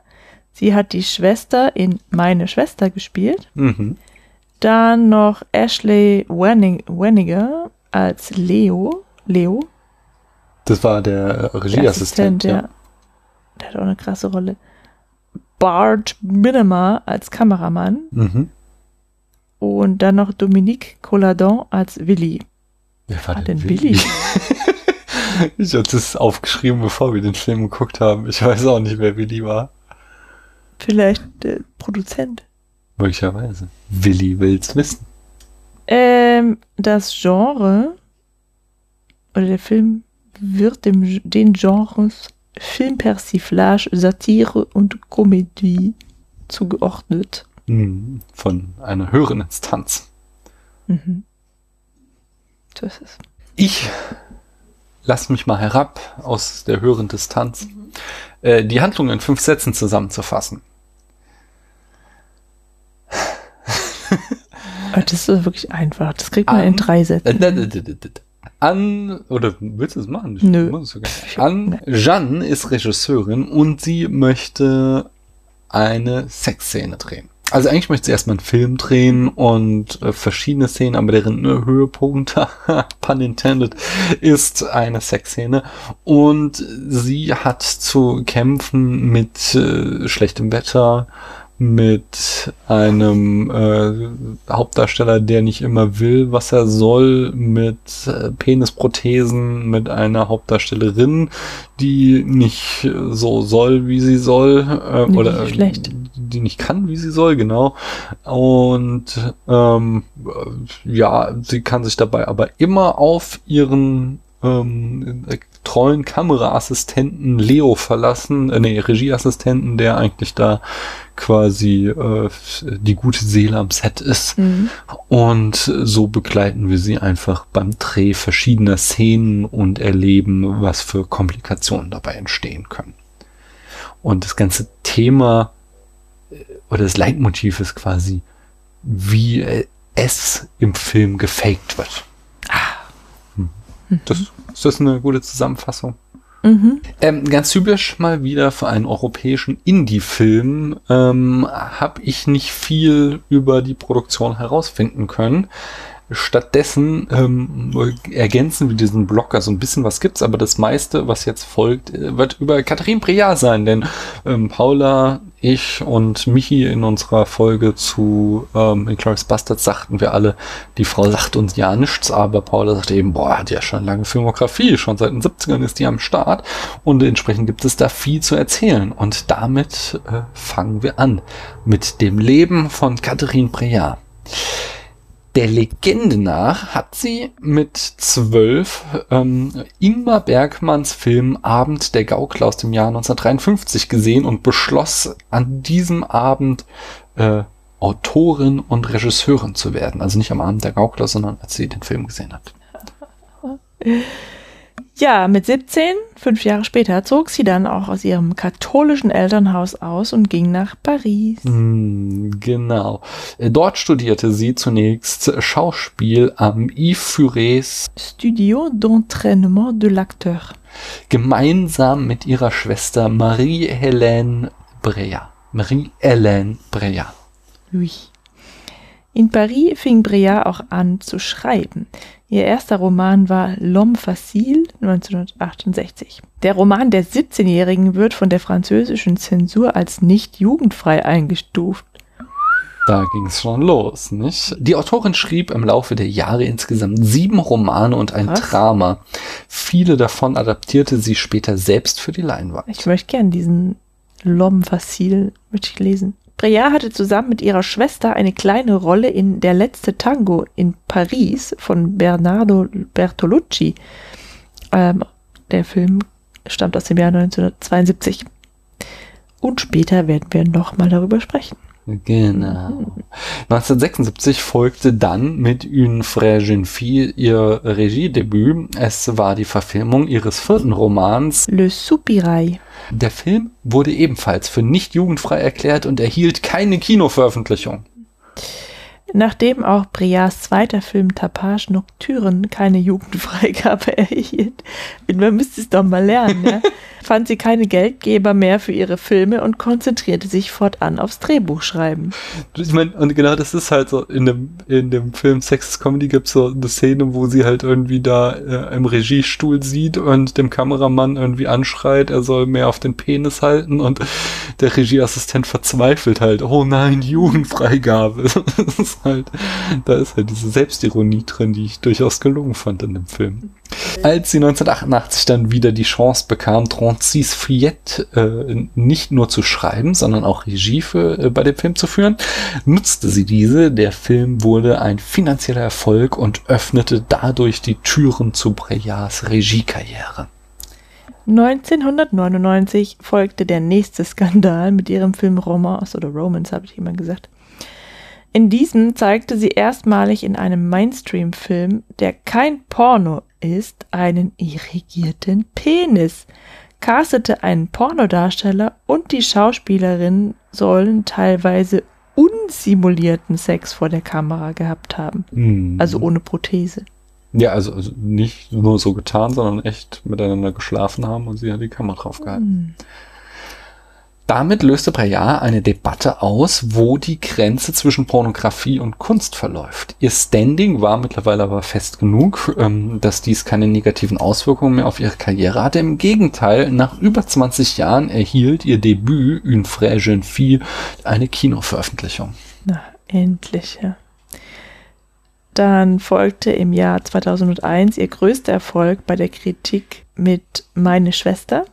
Sie hat die Schwester in Meine Schwester gespielt. Mhm. Dann noch Ashley Wenning Wenniger als Leo. Leo. Das war der äh, der Regieassistent, ja. Der hat auch eine krasse Rolle. Bart Minnemer als Kameramann. Mhm. Und dann noch Dominique Colladon als Willi. Wer war Ah, denn denn Willi? Willi? (laughs) ich habe das aufgeschrieben, bevor wir den Film geguckt haben. Ich weiß auch nicht, wer Willi war. Vielleicht der Produzent. Möglicherweise. Willi will's wissen. Ähm, das Genre oder der Film wird dem, den Genres Filmpersiflage, Satire und Komödie zugeordnet. Mhm. Von einer höheren Instanz. Mhm. So ist es. Ich lass mich mal herab aus der höheren Distanz, äh, die Handlung in fünf Sätzen zusammenzufassen. Das ist wirklich einfach. Das kriegt man An- in drei Äh, Sätzen. d- An, oder willst du es machen? Ich Nö. An, Jeanne ist Regisseurin und sie möchte eine Sexszene drehen. Also eigentlich möchte sie erstmal einen Film drehen und äh, verschiedene Szenen, aber deren äh, Höhepunkt, (laughs) pun intended, ist eine Sexszene. Und sie hat zu kämpfen mit äh, schlechtem Wetter, mit einem äh, Hauptdarsteller, der nicht immer will, was er soll, mit äh, Penisprothesen, mit einer Hauptdarstellerin, die nicht so soll, wie sie soll, äh, Nee, oder die schlecht. die nicht kann, wie sie soll, genau. Und ähm, äh, ja, sie kann sich dabei aber immer auf ihren ähm, treuen Kameraassistenten Leo verlassen, äh, nee, Regieassistenten, der eigentlich da quasi äh, die gute Seele am Set ist. Mhm. Und so begleiten wir sie einfach beim Dreh verschiedener Szenen und erleben, was für Komplikationen dabei entstehen können. Und das ganze Thema äh, oder das Leitmotiv ist quasi, wie es im Film gefaked wird. Hm. Das, ist das eine gute Zusammenfassung? Mhm. Ähm, ganz typisch mal wieder für einen europäischen Indie-Film ähm, habe ich nicht viel über die Produktion herausfinden können. Stattdessen ähm, ergänzen wir diesen Blog, also ein bisschen was gibt's, aber das meiste, was jetzt folgt, äh, wird über Katharine Breillat sein, denn ähm, Paula, ich und Michi in unserer Folge zu ähm, Inglourious Bastards sagten wir alle, die Frau sagt uns ja nichts, aber Paula sagt eben, boah, hat ja schon lange Filmografie, schon seit den 70ern ist die am Start und entsprechend gibt es da viel zu erzählen und damit äh, fangen wir an mit dem Leben von Katharine Breillat. Der Legende nach hat sie mit zwölf ähm, Ingmar Bergmanns Film Abend der Gaukler aus dem Jahr 1953 gesehen und beschloss an diesem Abend äh, Autorin und Regisseurin zu werden. Also nicht am Abend der Gaukler, sondern als sie den Film gesehen hat. (laughs) Ja, mit 17, fünf Jahre später, zog sie dann auch aus ihrem katholischen Elternhaus aus und ging nach Paris. Mm, genau. Äh, dort studierte sie zunächst Schauspiel am Yves Furets Studio d'entraînement de l'acteur. gemeinsam mit ihrer Schwester Marie-Hélène Breillat. Marie-Hélène Breillat. Oui. In Paris fing Breillat auch an zu schreiben. Ihr erster Roman war L'Homme Facile 1968. Der Roman der 17-Jährigen wird von der französischen Zensur als nicht jugendfrei eingestuft. Da ging es schon los, nicht? Die Autorin schrieb im Laufe der Jahre insgesamt sieben Romane und ein Was? Drama. Viele davon adaptierte sie später selbst für die Leinwand. Ich möchte gern diesen L'Homme Facile möchte ich lesen. Breillat hatte zusammen mit ihrer Schwester eine kleine Rolle in Der letzte Tango in Paris von Bernardo Bertolucci. Ähm, der Film stammt aus dem Jahr 1972. Und später werden wir nochmal darüber sprechen. Genau. 1976 folgte dann mit Une Frère Jeune Fille ihr Regiedebüt. Es war die Verfilmung ihres vierten Romans. Le Soupirail. Der Film wurde ebenfalls für nicht jugendfrei erklärt und erhielt keine Kinoveröffentlichung. Nachdem auch Briards zweiter Film Tapage Nocturne keine Jugendfreigabe (laughs) erhielt, man müsste es doch mal lernen, ja, (laughs) fand sie keine Geldgeber mehr für ihre Filme und konzentrierte sich fortan aufs Drehbuchschreiben. Ich meine, und genau das ist halt so, in dem, in dem Film Sex Comedy gibt es so eine Szene, wo sie halt irgendwie da äh, im Regiestuhl sieht und dem Kameramann irgendwie anschreit, er soll mehr auf den Penis halten und der Regieassistent verzweifelt halt, oh nein, Jugendfreigabe. (laughs) Halt, da ist halt diese Selbstironie drin, die ich durchaus gelungen fand in dem Film. Als sie 1988 dann wieder die Chance bekam, Trancis Friette äh, nicht nur zu schreiben, sondern auch Regie für, äh, bei dem Film zu führen, nutzte sie diese. Der Film wurde ein finanzieller Erfolg und öffnete dadurch die Türen zu Breillards Regiekarriere. 1999 folgte der nächste Skandal mit ihrem Film Romance oder Romance, habe ich immer gesagt. In diesem zeigte sie erstmalig in einem Mainstream-Film, der kein Porno ist, einen irrigierten Penis, castete einen Pornodarsteller und die Schauspielerin sollen teilweise unsimulierten Sex vor der Kamera gehabt haben, Hm. also ohne Prothese. ja, also, also nicht nur so getan, sondern echt miteinander geschlafen haben und sie hat die Kamera draufgehalten. Damit löste Breillat eine Debatte aus, wo die Grenze zwischen Pornografie und Kunst verläuft. Ihr Standing war mittlerweile aber fest genug, ähm, dass dies keine negativen Auswirkungen mehr auf ihre Karriere hatte. Im Gegenteil, nach über 20 Jahren erhielt ihr Debüt Une Frère Jeune Fille eine Kinoveröffentlichung. Na, endlich, ja. Dann folgte im Jahr 2001 ihr größter Erfolg bei der Kritik mit Meine Schwester.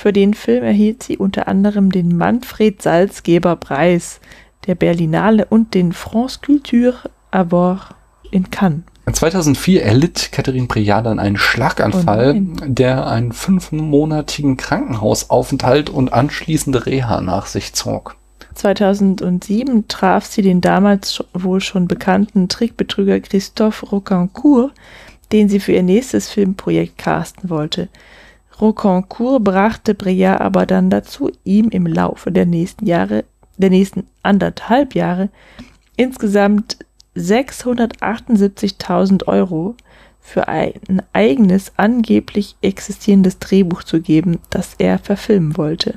Für den Film erhielt sie unter anderem den Manfred Salzgeber Preis der Berlinale und den France Culture Award in Cannes. 2004 erlitt Catherine Breillat dann einen Schlaganfall, Oh der einen fünfmonatigen Krankenhausaufenthalt und anschließende Reha nach sich zog. 2007 traf sie den damals wohl schon bekannten Trickbetrüger Christophe Rocancourt, den sie für ihr nächstes Filmprojekt casten wollte. Rocancourt brachte Breillat aber dann dazu, ihm im Laufe der nächsten Jahre, der nächsten anderthalb Jahre, insgesamt 678.000 Euro für ein eigenes angeblich existierendes Drehbuch zu geben, das er verfilmen wollte.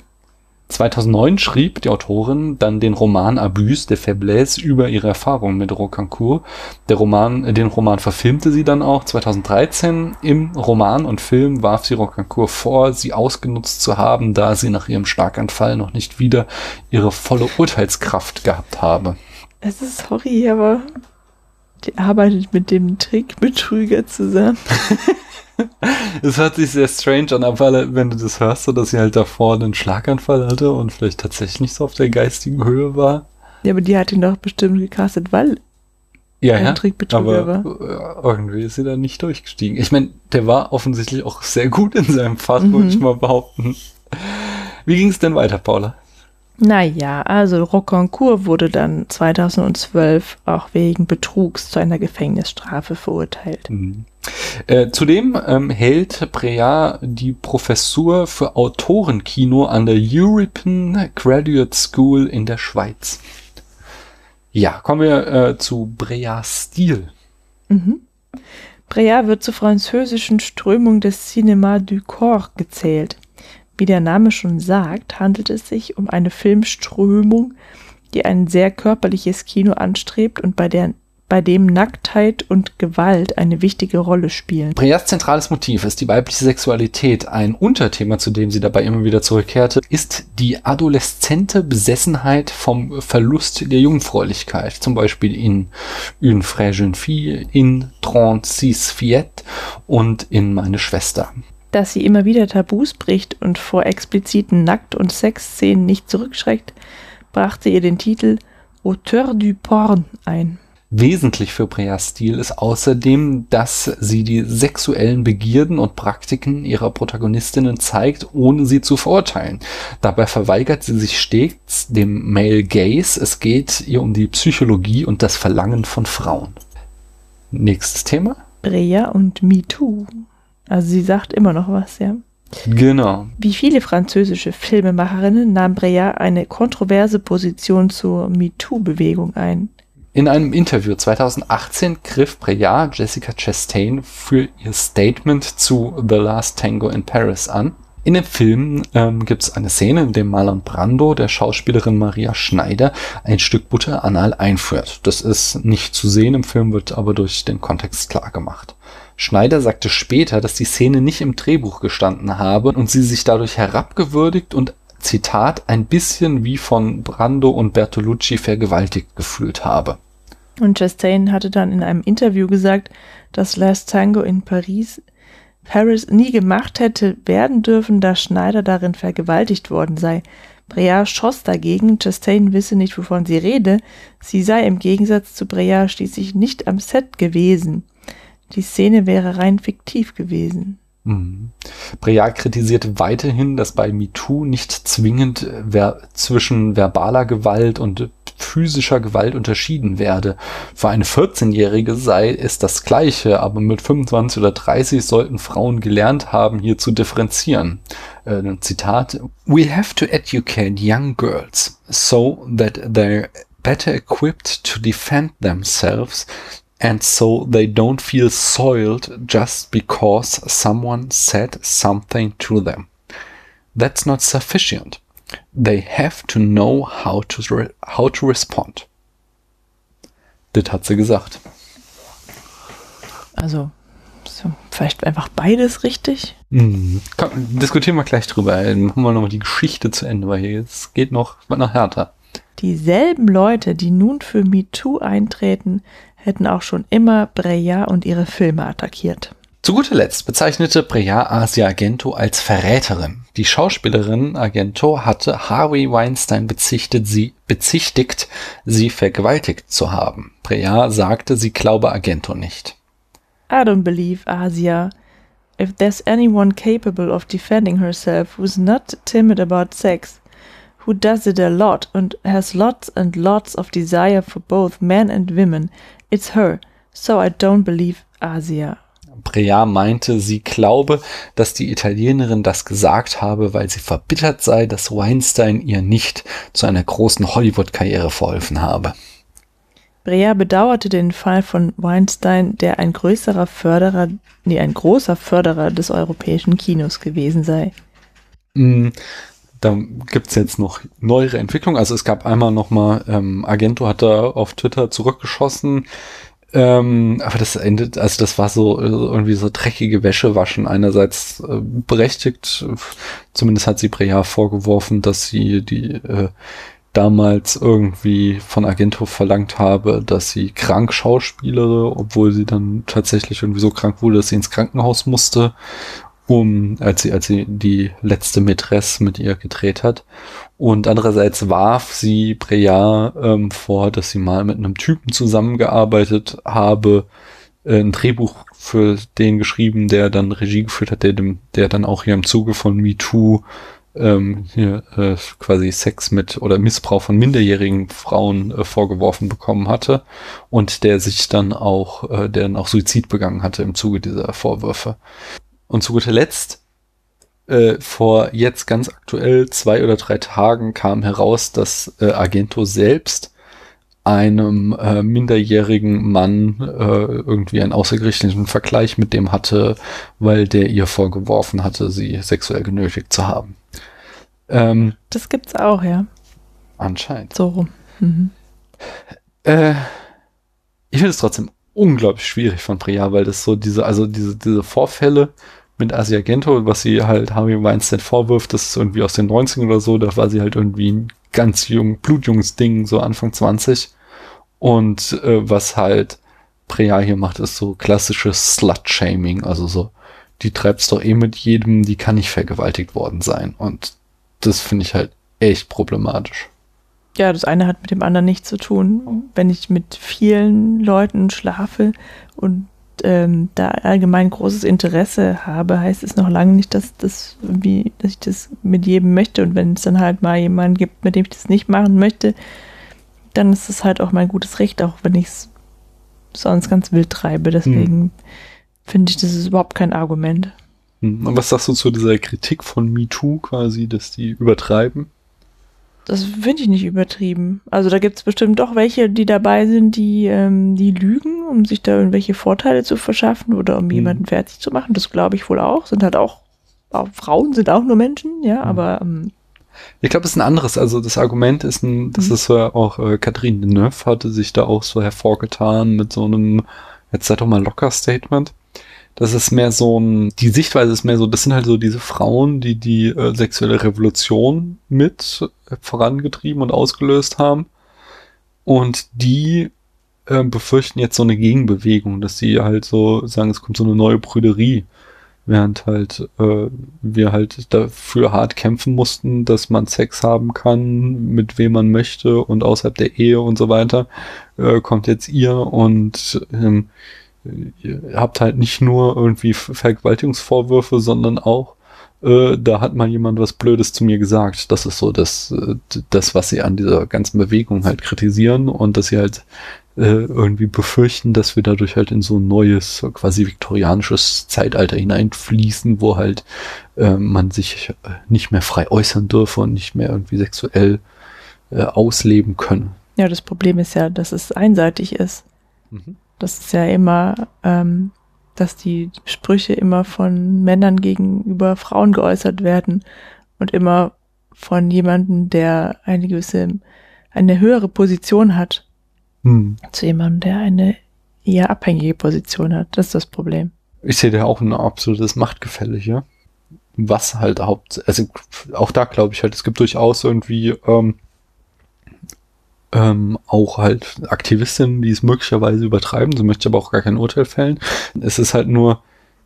2009 schrieb die Autorin dann den Roman Abus de Faiblesse über ihre Erfahrungen mit Rocancourt. Der Roman, äh, den Roman verfilmte sie dann auch 2013. Im Roman und Film warf sie Rocancourt vor, sie ausgenutzt zu haben, da sie nach ihrem Schlaganfall noch nicht wieder ihre volle Urteilskraft gehabt habe. Es ist sorry, aber die arbeitet mit dem Trickbetrüger zusammen. (laughs) (laughs) Es hört sich sehr strange an, aber wenn du das hörst, so dass sie halt davor einen Schlaganfall hatte und vielleicht tatsächlich nicht so auf der geistigen Höhe war. Ja, aber die hat ihn doch bestimmt gecastet, weil Ja, Ein ja. Aber äh, irgendwie ist sie da nicht durchgestiegen. Ich meine, der war offensichtlich auch sehr gut in seinem Fach, Mhm. würde ich mal behaupten. Wie ging es denn weiter, Paula? Naja, also Rocancourt wurde dann 2012 auch wegen Betrugs zu einer Gefängnisstrafe verurteilt. Mhm. Äh, zudem ähm, hält Breard die Professur für Autorenkino an der European Graduate School in der Schweiz. Ja, kommen wir äh, zu Breards Stil. Mhm. Breard wird zur französischen Strömung des Cinéma du Corps gezählt. Wie der Name schon sagt, handelt es sich um eine Filmströmung, die ein sehr körperliches Kino anstrebt und bei der bei dem Nacktheit und Gewalt eine wichtige Rolle spielen. Breas zentrales Motiv ist die weibliche Sexualität. Ein Unterthema, zu dem sie dabei immer wieder zurückkehrte, ist die adoleszente Besessenheit vom Verlust der Jungfräulichkeit. Zum Beispiel in Une Frère Jeune Fille, in Six Fillettes und in Meine Schwester. Dass sie immer wieder Tabus bricht und vor expliziten Nackt- und Sexszenen nicht zurückschreckt, brachte ihr den Titel Auteur du Porn ein. Wesentlich für Breas Stil ist außerdem, dass sie die sexuellen Begierden und Praktiken ihrer Protagonistinnen zeigt, ohne sie zu verurteilen. Dabei verweigert sie sich stets dem Male Gaze. Es geht ihr um die Psychologie und das Verlangen von Frauen. Nächstes Thema. Brea und Me Too. Also sie sagt immer noch was, ja. Genau. Wie viele französische Filmemacherinnen nahm Brea eine kontroverse Position zur MeToo-Bewegung ein. In einem Interview 2018 griff Breillat Jessica Chastain für ihr Statement zu The Last Tango in Paris an. In dem Film ähm, gibt es eine Szene, in der Marlon Brando der Schauspielerin Maria Schneider ein Stück Butter anal einführt. Das ist nicht zu sehen im Film, wird aber durch den Kontext klar gemacht. Schneider sagte später, dass die Szene nicht im Drehbuch gestanden habe und sie sich dadurch herabgewürdigt und Zitat, ein bisschen wie von Brando und Bertolucci vergewaltigt gefühlt habe. Und Chastain hatte dann in einem Interview gesagt, dass Last Tango in Paris Paris nie gemacht hätte werden dürfen, da Schneider darin vergewaltigt worden sei. Breard schoss dagegen, Chastain wisse nicht, wovon sie rede, sie sei im Gegensatz zu Breard schließlich nicht am Set gewesen. Die Szene wäre rein fiktiv gewesen. Mhm. Breard kritisierte weiterhin, dass bei MeToo nicht zwingend ver zwischen verbaler Gewalt und physischer Gewalt unterschieden werde. Für eine 14-Jährige sei es das Gleiche, aber mit 25 oder 30 sollten Frauen gelernt haben, hier zu differenzieren. Äh, Zitat: We have to educate young girls so that they're better equipped to defend themselves and so they don't feel soiled just because someone said something to them. That's not sufficient. They have to know how to, how to respond. Das hat sie gesagt. Also, so, vielleicht einfach beides richtig? Mhm. Komm, diskutieren wir gleich drüber. Dann machen wir nochmal die Geschichte zu Ende, weil hier es geht noch, noch härter. Dieselben Leute, die nun für MeToo eintreten, hätten auch schon immer Breya und ihre Filme attackiert. Zu guter Letzt bezeichnete Breya Asia Argento als Verräterin. Die Schauspielerin Argento hatte Harvey Weinstein bezichtet, sie, bezichtigt, sie vergewaltigt zu haben. Breya sagte, sie glaube Argento nicht. I don't believe Asia. If there's anyone capable of defending herself who's not timid about sex, who does it a lot and has lots and lots of desire for both men and women, It's her. So I don't believe Asia. Brea meinte, sie glaube, dass die Italienerin das gesagt habe, weil sie verbittert sei, dass Weinstein ihr nicht zu einer großen Hollywood-Karriere verholfen habe. Brea bedauerte den Fall von Weinstein, der ein größerer Förderer, nee, ein großer Förderer des europäischen Kinos gewesen sei. Da gibt's jetzt noch neuere Entwicklungen. Also es gab einmal nochmal, ähm, Agento hat da auf Twitter zurückgeschossen. Ähm, aber das endet, also das war so äh, irgendwie so dreckige Wäsche waschen. Einerseits äh, berechtigt, zumindest hat sie Breja vorgeworfen, dass sie die äh, damals irgendwie von Agento verlangt habe, dass sie krank schauspielere, obwohl sie dann tatsächlich irgendwie so krank wurde, dass sie ins Krankenhaus musste um, als sie, als sie die letzte Mätresse mit ihr gedreht hat. Und andererseits warf sie Breya ähm, vor, dass sie mal mit einem Typen zusammengearbeitet habe, äh, ein Drehbuch für den geschrieben, der dann Regie geführt hat, der, dem, der dann auch hier im Zuge von MeToo ähm, hier, äh, quasi Sex mit oder Missbrauch von minderjährigen Frauen äh, vorgeworfen bekommen hatte und der sich dann auch, äh, der dann auch Suizid begangen hatte im Zuge dieser Vorwürfe. Und zu guter Letzt, äh, vor jetzt ganz aktuell zwei oder drei Tagen kam heraus, dass äh, Argento selbst einem äh, minderjährigen Mann äh, irgendwie einen außergerichtlichen Vergleich mit dem hatte, weil der ihr vorgeworfen hatte, sie sexuell genötigt zu haben. Ähm, das gibt's auch, ja. Anscheinend. So rum. Mhm. Äh, ich finde es trotzdem unglaublich schwierig von Priya, weil das so diese, also diese, diese Vorfälle mit Asia Gento, was sie halt Harvey Weinstein vorwirft, das ist irgendwie aus den 90ern oder so, da war sie halt irgendwie ein ganz jung, blutjunges Ding, so Anfang 20. Und äh, was halt Priya hier macht, ist so klassisches Slut-Shaming, also so, die treibt's doch eh mit jedem, die kann nicht vergewaltigt worden sein. Und das finde ich halt echt problematisch. Ja, das eine hat mit dem anderen nichts zu tun. Wenn ich mit vielen Leuten schlafe und ähm, da allgemein großes Interesse habe, heißt es noch lange nicht, dass das wie, dass ich das mit jedem möchte. Und wenn es dann halt mal jemanden gibt, mit dem ich das nicht machen möchte, dann ist es halt auch mein gutes Recht, auch wenn ich es sonst ganz wild treibe. Deswegen hm. finde ich, das ist überhaupt kein Argument. Hm. Und was sagst du zu dieser Kritik von MeToo quasi, dass die übertreiben? Das finde ich nicht übertrieben. Also da gibt es bestimmt doch welche, die dabei sind, die, ähm, die lügen, um sich da irgendwelche Vorteile zu verschaffen oder um mhm. jemanden fertig zu machen. Das glaube ich wohl auch. Sind halt auch, auch, Frauen sind auch nur Menschen, ja, mhm. aber ähm, ich glaube, es ist ein anderes. Also das Argument ist ein, das mhm. ist ja auch äh, Catherine Deneuve hatte sich da auch so hervorgetan mit so einem, jetzt sei doch mal locker Statement das ist mehr so ein, die Sichtweise ist mehr so, das sind halt so diese Frauen, die die äh, sexuelle Revolution mit vorangetrieben und ausgelöst haben. Und die äh, befürchten jetzt so eine Gegenbewegung, dass sie halt so sagen, es kommt so eine neue Brüderie. Während halt äh, wir halt dafür hart kämpfen mussten, dass man Sex haben kann, mit wem man möchte und außerhalb der Ehe und so weiter, äh, kommt jetzt ihr und ähm, ihr habt halt nicht nur irgendwie Vergewaltigungsvorwürfe, sondern auch, äh, da hat mal jemand was Blödes zu mir gesagt. Das ist so das, äh, das, was sie an dieser ganzen Bewegung halt kritisieren und dass sie halt äh, irgendwie befürchten, dass wir dadurch halt in so ein neues, quasi viktorianisches Zeitalter hineinfließen, wo halt äh, man sich äh, nicht mehr frei äußern dürfe und nicht mehr irgendwie sexuell ausleben können. Ja, das Problem ist ja, dass es einseitig ist. Mhm. Das ist ja immer, ähm, dass die Sprüche immer von Männern gegenüber Frauen geäußert werden und immer von jemandem, der eine gewisse, eine höhere Position hat, hm. zu jemandem, der eine eher abhängige Position hat. Das ist das Problem. Ich sehe da auch ein absolutes Machtgefälle hier. Was halt haupt, also auch da glaube ich halt, es gibt durchaus irgendwie ähm, ähm, auch halt Aktivistinnen, die es möglicherweise übertreiben. So möchte ich aber auch gar kein Urteil fällen. Es ist halt nur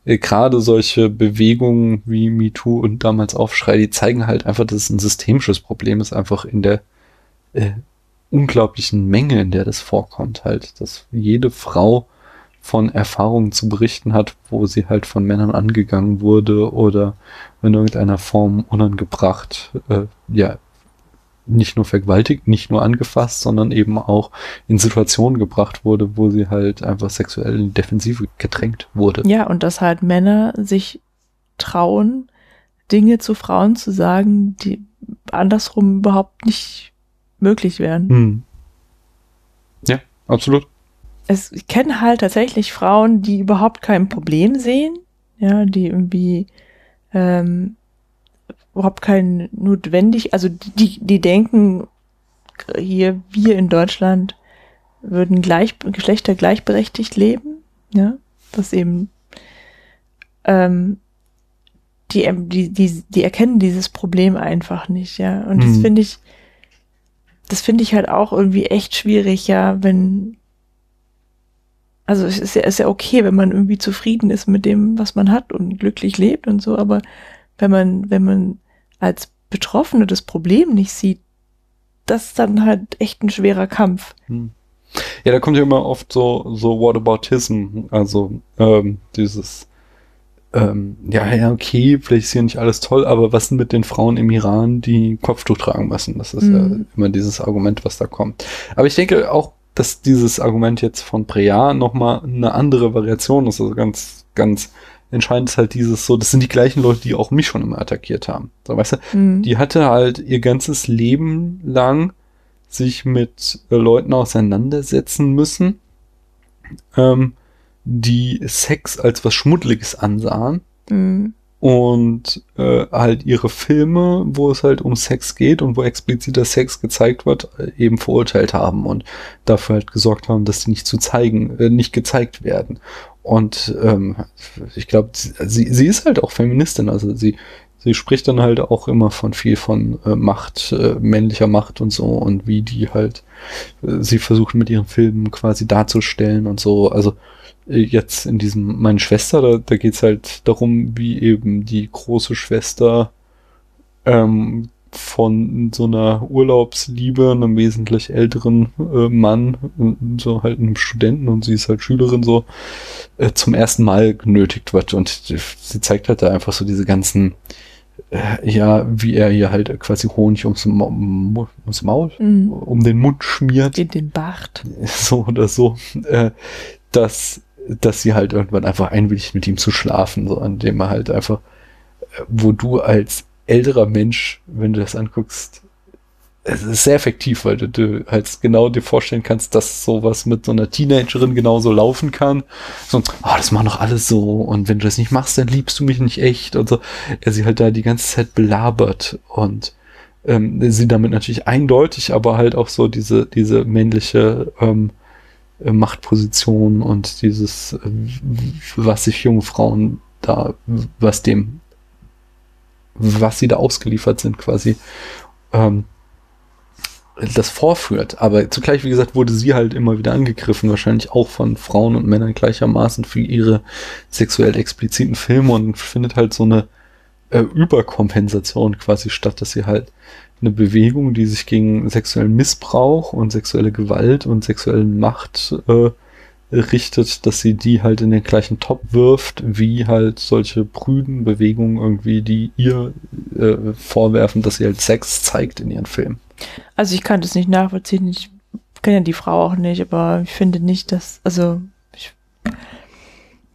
äh, gerade solche Bewegungen wie MeToo und damals Aufschrei, die zeigen halt einfach, dass es ein systemisches Problem ist, einfach in der äh, unglaublichen Menge, in der das vorkommt, halt, dass jede Frau von Erfahrungen zu berichten hat, wo sie halt von Männern angegangen wurde oder in irgendeiner Form unangebracht, äh, ja, nicht nur vergewaltigt, nicht nur angefasst, sondern eben auch in Situationen gebracht wurde, wo sie halt einfach sexuell in die Defensive gedrängt wurde. Ja, und dass halt Männer sich trauen, Dinge zu Frauen zu sagen, die andersrum überhaupt nicht möglich wären. Hm. Ja, absolut. Es, ich kenne halt tatsächlich Frauen, die überhaupt kein Problem sehen, ja, die irgendwie ähm, überhaupt kein notwendig, also die, die denken hier, wir in Deutschland würden gleich, Geschlechter gleichberechtigt leben, ja, was eben, ähm, die, die, die, die erkennen dieses Problem einfach nicht, ja, und mhm. das finde ich, das finde ich halt auch irgendwie echt schwierig, ja, wenn, also es ist ja, ist ja okay, wenn man irgendwie zufrieden ist mit dem, was man hat und glücklich lebt und so, aber wenn man, wenn man als Betroffene das Problem nicht sieht, das ist dann halt echt ein schwerer Kampf. Hm. Ja, da kommt ja immer oft so, so Whataboutism, also ähm, dieses ähm, ja, ja, okay, vielleicht ist hier nicht alles toll, aber was denn mit den Frauen im Iran, die Kopftuch tragen müssen? Das ist mhm. ja immer dieses Argument, was da kommt. Aber ich denke auch, dass dieses Argument jetzt von Preya nochmal eine andere Variation ist, also ganz, ganz entscheidend ist halt dieses so, das sind die gleichen Leute, die auch mich schon immer attackiert haben. So, weißt du, mhm. die hatte halt ihr ganzes Leben lang sich mit äh, Leuten auseinandersetzen müssen, ähm, die Sex als was Schmuddeliges ansahen. Mhm. Und äh, halt ihre Filme, wo es halt um Sex geht und wo expliziter Sex gezeigt wird, äh, eben verurteilt haben und dafür halt gesorgt haben, dass die nicht zu zeigen, äh, nicht gezeigt werden. Und ähm, ich glaube, sie, sie ist halt auch Feministin, also sie, sie spricht dann halt auch immer von viel von äh, Macht, äh, männlicher Macht und so und wie die halt äh, sie versuchen mit ihren Filmen quasi darzustellen und so. Also jetzt in diesem Meine Schwester, da, da geht es halt darum, wie eben die große Schwester ähm, von so einer Urlaubsliebe, einem wesentlich älteren äh, Mann, so halt einem Studenten und sie ist halt Schülerin so, äh, zum ersten Mal genötigt wird. Und sie zeigt halt da einfach so diese ganzen, äh, ja, wie er ihr halt quasi Honig ums, Ma ums Maul, mhm. um den Mund schmiert. In den Bart. (laughs) So oder so. Äh, dass, dass sie halt irgendwann einfach einwilligt, mit ihm zu schlafen, so an dem er halt einfach, äh, wo du als älterer Mensch, wenn du das anguckst, es ist sehr effektiv, weil du, du halt genau dir vorstellen kannst, dass sowas mit so einer Teenagerin genauso laufen kann. So, oh, das machen doch alles so und wenn du das nicht machst, dann liebst du mich nicht echt und so. Er sie halt da die ganze Zeit belabert und ähm, sie damit natürlich eindeutig, aber halt auch so diese, diese männliche ähm, äh, Machtposition und dieses, äh, was sich junge Frauen da, was dem was sie da ausgeliefert sind, quasi ähm, das vorführt. Aber zugleich, wie gesagt, wurde sie halt immer wieder angegriffen, wahrscheinlich auch von Frauen und Männern gleichermaßen für ihre sexuell expliziten Filme und findet halt so eine äh, Überkompensation quasi statt, dass sie halt eine Bewegung, die sich gegen sexuellen Missbrauch und sexuelle Gewalt und sexuellen Macht äh, richtet, dass sie die halt in den gleichen Top wirft, wie halt solche prüden Bewegungen irgendwie, die ihr äh, vorwerfen, dass sie halt Sex zeigt in ihren Filmen. Also ich kann das nicht nachvollziehen, ich kenne ja die Frau auch nicht, aber ich finde nicht, dass, also ich,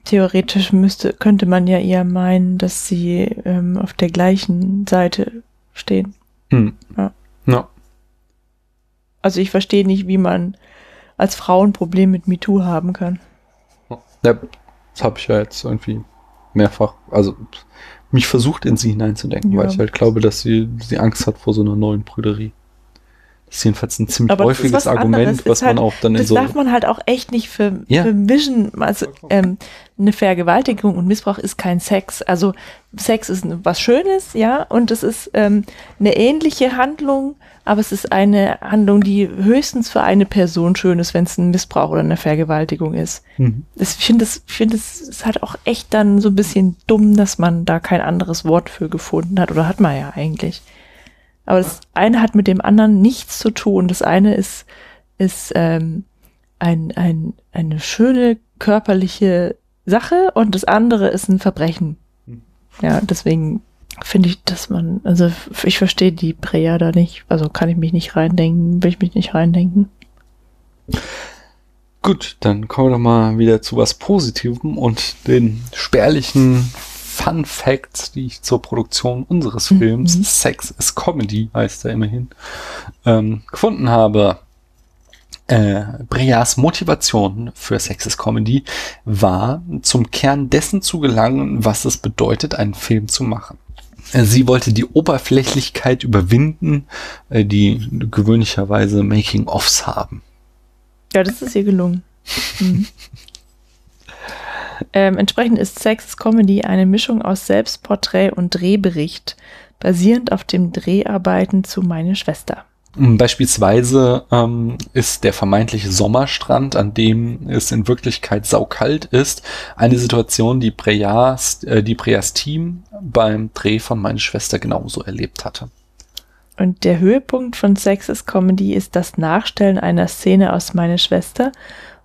theoretisch müsste, könnte man ja eher meinen, dass sie ähm, auf der gleichen Seite stehen. Hm. Ja. ja. Also ich verstehe nicht, wie man als Frau ein Problem mit MeToo haben kann. Ja, das habe ich ja jetzt irgendwie mehrfach, also mich versucht in sie hineinzudenken, ja. weil ich halt glaube, dass sie, sie Angst hat vor so einer neuen Brüderie. Das ist jedenfalls ein ziemlich Aber häufiges Argument, was halt, man auch dann in so. Das darf man halt auch echt nicht für, ja. vermischen. Also, ähm, eine Vergewaltigung und Missbrauch ist kein Sex. Also, Sex ist was Schönes, ja, und es ist ähm, eine ähnliche Handlung, aber es ist eine Handlung, die höchstens für eine Person schön ist, wenn es ein Missbrauch oder eine Vergewaltigung ist. Mhm. Das, ich finde, es find ist halt auch echt dann so ein bisschen dumm, dass man da kein anderes Wort für gefunden hat. Oder hat man ja eigentlich. Aber das eine hat mit dem anderen nichts zu tun. Das eine ist, ist ähm, ein, ein, eine schöne körperliche Sache und das andere ist ein Verbrechen. Hm. Ja, deswegen finde ich, dass man, also ich verstehe die Prea da nicht, also kann ich mich nicht reindenken, will ich mich nicht reindenken. Gut, dann kommen wir doch mal wieder zu was Positivem und den spärlichen Fun Facts, die ich zur Produktion unseres mhm. Films mhm. Sex is Comedy, heißt er immerhin, ähm, gefunden habe. Äh, Breas Motivation für Sex is Comedy war, zum Kern dessen zu gelangen, was es bedeutet, einen Film zu machen. Äh, sie wollte die Oberflächlichkeit überwinden, äh, die gewöhnlicherweise Making-ofs haben. Ja, das ist ihr gelungen. Mhm. (laughs) ähm, entsprechend ist Sex Comedy eine Mischung aus Selbstporträt und Drehbericht, basierend auf dem Dreharbeiten zu Meine Schwester. Beispielsweise ähm, ist der vermeintliche Sommerstrand, an dem es in Wirklichkeit saukalt ist, eine Situation, die Preas, äh, die Preas Team beim Dreh von Meine Schwester genauso erlebt hatte. Und der Höhepunkt von Sexes Comedy ist das Nachstellen einer Szene aus Meine Schwester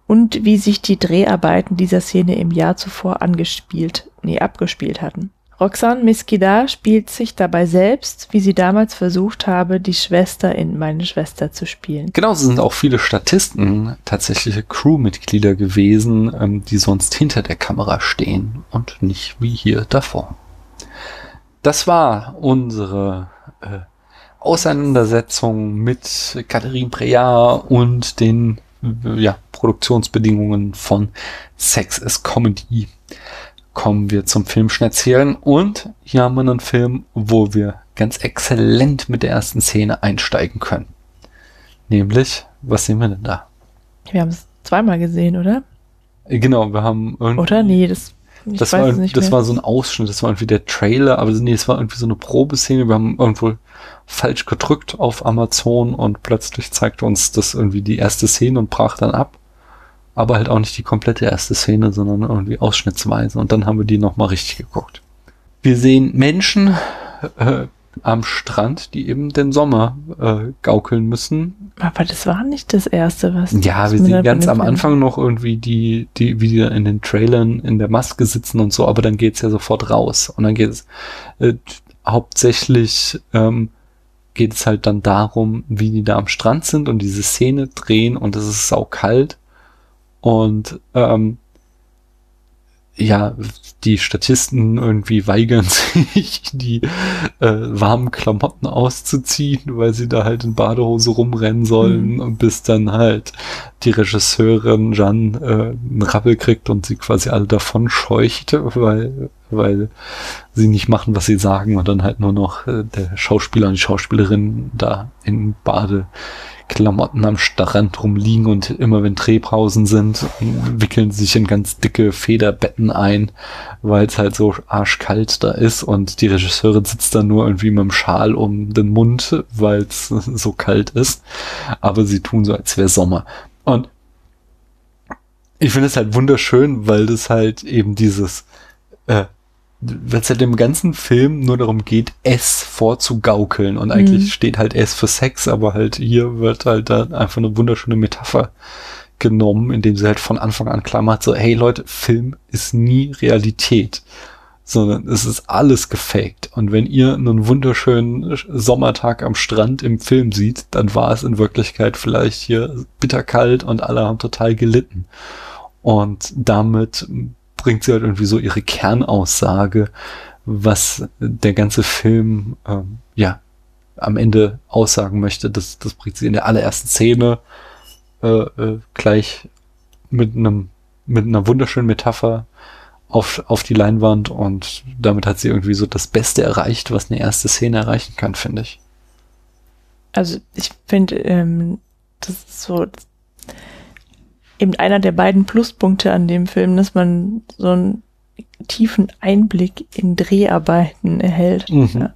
und wie sich die Dreharbeiten dieser Szene im Jahr zuvor angespielt nee, abgespielt hatten. Roxane Miskida spielt sich dabei selbst, wie sie damals versucht habe, die Schwester in Meine Schwester zu spielen. Genau, es sind auch viele Statisten tatsächliche Crewmitglieder gewesen, ähm, die sonst hinter der Kamera stehen und nicht wie hier davor. Das war unsere äh, Auseinandersetzung mit Catherine Breillat und den ja, Produktionsbedingungen von Sex is Comedy kommen wir zum Filmschnätzchen und hier haben wir einen Film, wo wir ganz exzellent mit der ersten Szene einsteigen können. Nämlich, was sehen wir denn da? Wir haben es zweimal gesehen, oder? Äh, genau, wir haben irgendwie. Oder? Nee, das, ich das, war, das war so ein Ausschnitt, das war irgendwie der Trailer, aber nee, es war irgendwie so eine Probeszene. Wir haben irgendwo falsch gedrückt auf Amazon und plötzlich zeigte uns das irgendwie die erste Szene und brach dann ab aber halt auch nicht die komplette erste Szene, sondern irgendwie ausschnittsweise. Und dann haben wir die nochmal richtig geguckt. Wir sehen Menschen äh, am Strand, die eben den Sommer äh, gaukeln müssen. Aber das war nicht das erste, was. Ja, wir sehen ganz am Anfang noch irgendwie die, die, wie die in den Trailern in der Maske sitzen und so, aber dann geht's ja sofort raus. Und dann geht es äh, hauptsächlich ähm, geht es halt dann darum, wie die da am Strand sind und diese Szene drehen und es ist sau kalt und ähm, ja, die Statisten irgendwie weigern (laughs) sich, die äh, warmen Klamotten auszuziehen, weil sie da halt in Badehose rumrennen sollen mhm. und bis dann halt die Regisseurin Jeanne äh, einen Rappel kriegt und sie quasi alle davon scheucht, weil, weil sie nicht machen, was sie sagen und dann halt nur noch äh, der Schauspieler und die Schauspielerin da in Bade Klamotten am Strand rumliegen und immer wenn Drehpausen sind, wickeln sich in ganz dicke Federbetten ein, weil es halt so arschkalt da ist und die Regisseurin sitzt da nur irgendwie mit dem Schal um den Mund, weil es so kalt ist. Aber sie tun so, als wäre Sommer. Und ich finde es halt wunderschön, weil das halt eben dieses äh, wenn es halt im ganzen Film nur darum geht, S vorzugaukeln und eigentlich mhm. steht halt S für Sex, aber halt hier wird halt da einfach eine wunderschöne Metapher genommen, indem sie halt von Anfang an klar macht, so, hey Leute, Film ist nie Realität, sondern es ist alles gefaked. Und wenn ihr einen wunderschönen Sommertag am Strand im Film sieht, dann war es in Wirklichkeit vielleicht hier bitterkalt und alle haben total gelitten. Und damit bringt sie halt irgendwie so ihre Kernaussage, was der ganze Film ähm, ja am Ende aussagen möchte. Das, das bringt sie in der allerersten Szene äh, äh, gleich mit einem mit einer wunderschönen Metapher auf, auf die Leinwand und damit hat sie irgendwie so das Beste erreicht, was eine erste Szene erreichen kann, finde ich. Also ich finde, ähm, das ist so eben einer der beiden Pluspunkte an dem Film, dass man so einen tiefen Einblick in Dreharbeiten erhält, mhm. ja,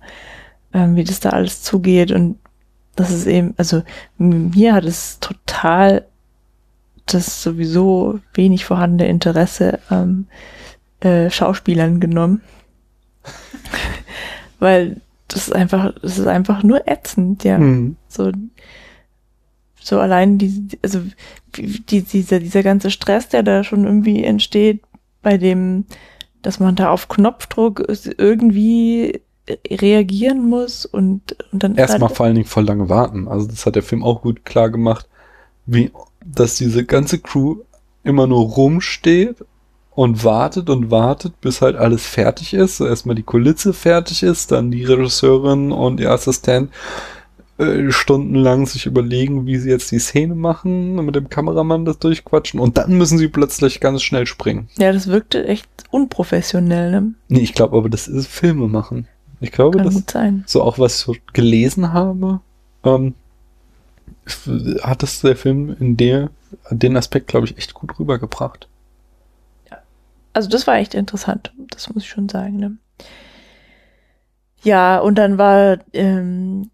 ähm, wie das da alles zugeht und das ist eben, also mir hat es total das sowieso wenig vorhandene Interesse ähm, äh, Schauspielern genommen, (laughs) weil das ist einfach, das ist einfach nur ätzend, ja. Mhm. So so allein die, also die, dieser, dieser ganze Stress, der da schon irgendwie entsteht, bei dem, dass man da auf Knopfdruck irgendwie reagieren muss und, und dann erstmal halt vor allen Dingen voll lange warten. Also das hat der Film auch gut klar gemacht, wie dass diese ganze Crew immer nur rumsteht und wartet und wartet, bis halt alles fertig ist. So erstmal die Kulisse fertig ist, dann die Regisseurin und ihr Assistent äh, stundenlang sich überlegen, wie sie jetzt die Szene machen, mit dem Kameramann das durchquatschen und dann müssen sie plötzlich ganz schnell springen. Ja, das wirkte echt unprofessionell, ne? Nee, ich glaube aber, das ist Filme machen. Ich glaube, Kann das sein. so auch was ich so gelesen habe, ähm, hat das der Film in der, den Aspekt, glaube ich, echt gut rübergebracht. Ja. Also das war echt interessant, das muss ich schon sagen, ne? Ja, und dann war ähm,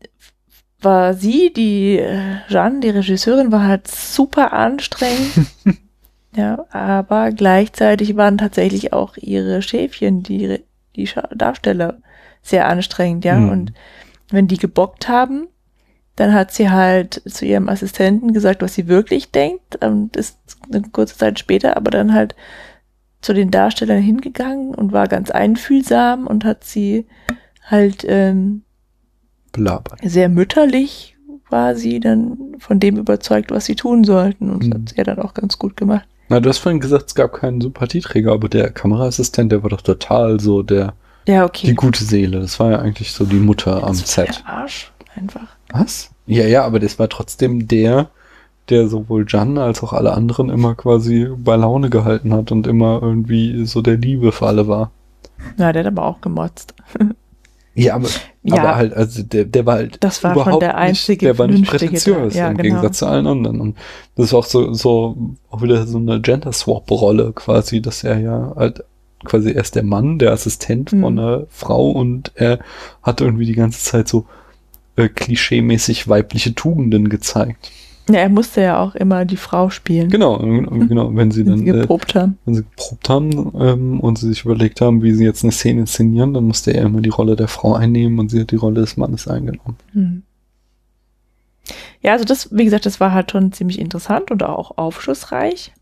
war sie, die äh, Jeanne, die Regisseurin, war halt super anstrengend. (laughs) ja, aber gleichzeitig waren tatsächlich auch ihre Schäfchen, die, die Darsteller, sehr anstrengend, ja. Mhm. Und wenn die gebockt haben, dann hat sie halt zu ihrem Assistenten gesagt, was sie wirklich denkt. Und ist eine kurze Zeit später, aber dann halt zu den Darstellern hingegangen und war ganz einfühlsam und hat sie halt ähm, Belabert. sehr mütterlich war sie dann von dem überzeugt, was sie tun sollten. Und das Mhm. hat sie ja dann auch ganz gut gemacht. Na, du hast vorhin gesagt, es gab keinen Sympathieträger, aber der Kameraassistent, der war doch total so der, Ja, okay. die gute Seele. Das war ja eigentlich so die Mutter am Set. Der Arsch, einfach. Was? Ja, ja, aber das war trotzdem der, der sowohl Jan als auch alle anderen immer quasi bei Laune gehalten hat und immer irgendwie so der Liebe für alle war. Ja, der hat aber auch gemotzt. (laughs) Ja, aber, Ja. aber halt, also der, der war halt Das war überhaupt der einzige nicht, der war nicht prätentiös Ja, im genau. Gegensatz zu allen anderen. Und das ist auch so, so auch wieder so eine Gender-Swap-Rolle quasi, dass er ja halt quasi erst der Mann, der Assistent Mhm. von einer Frau und er hat irgendwie die ganze Zeit so äh, klischeemäßig weibliche Tugenden gezeigt. Ja, er musste ja auch immer die Frau spielen, Genau, und genau, wenn sie wenn dann sie äh, geprobt haben. wenn sie geprobt haben ähm, und sie sich überlegt haben, wie sie jetzt eine Szene inszenieren, dann musste er immer die Rolle der Frau einnehmen und sie hat die Rolle des Mannes eingenommen. Hm. Ja, also das, wie gesagt, das war halt schon ziemlich interessant und auch aufschlussreich.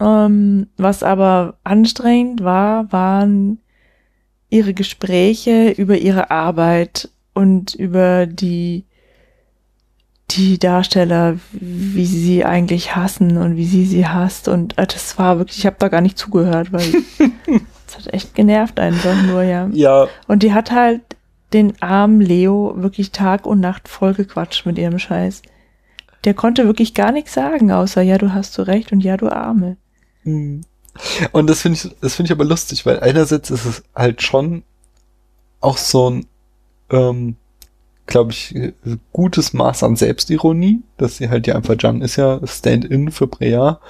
Ähm, was aber anstrengend war, waren ihre Gespräche über ihre Arbeit und über die, die Darsteller, wie sie sie eigentlich hassen und wie sie sie hasst. Und äh, das war wirklich, ich habe da gar nicht zugehört, weil (laughs) es hat echt genervt einfach nur, ja. Ja, Und die hat halt den armen Leo wirklich Tag und Nacht vollgequatscht mit ihrem Scheiß. Der konnte wirklich gar nichts sagen, außer ja, du hast so recht und ja, du Arme. Mhm. Und das finde ich, das finde ich aber lustig, weil einerseits ist es halt schon auch so ein, ähm, glaube ich, gutes Maß an Selbstironie, dass sie halt ja einfach, Jan ist ja Stand-in für Brea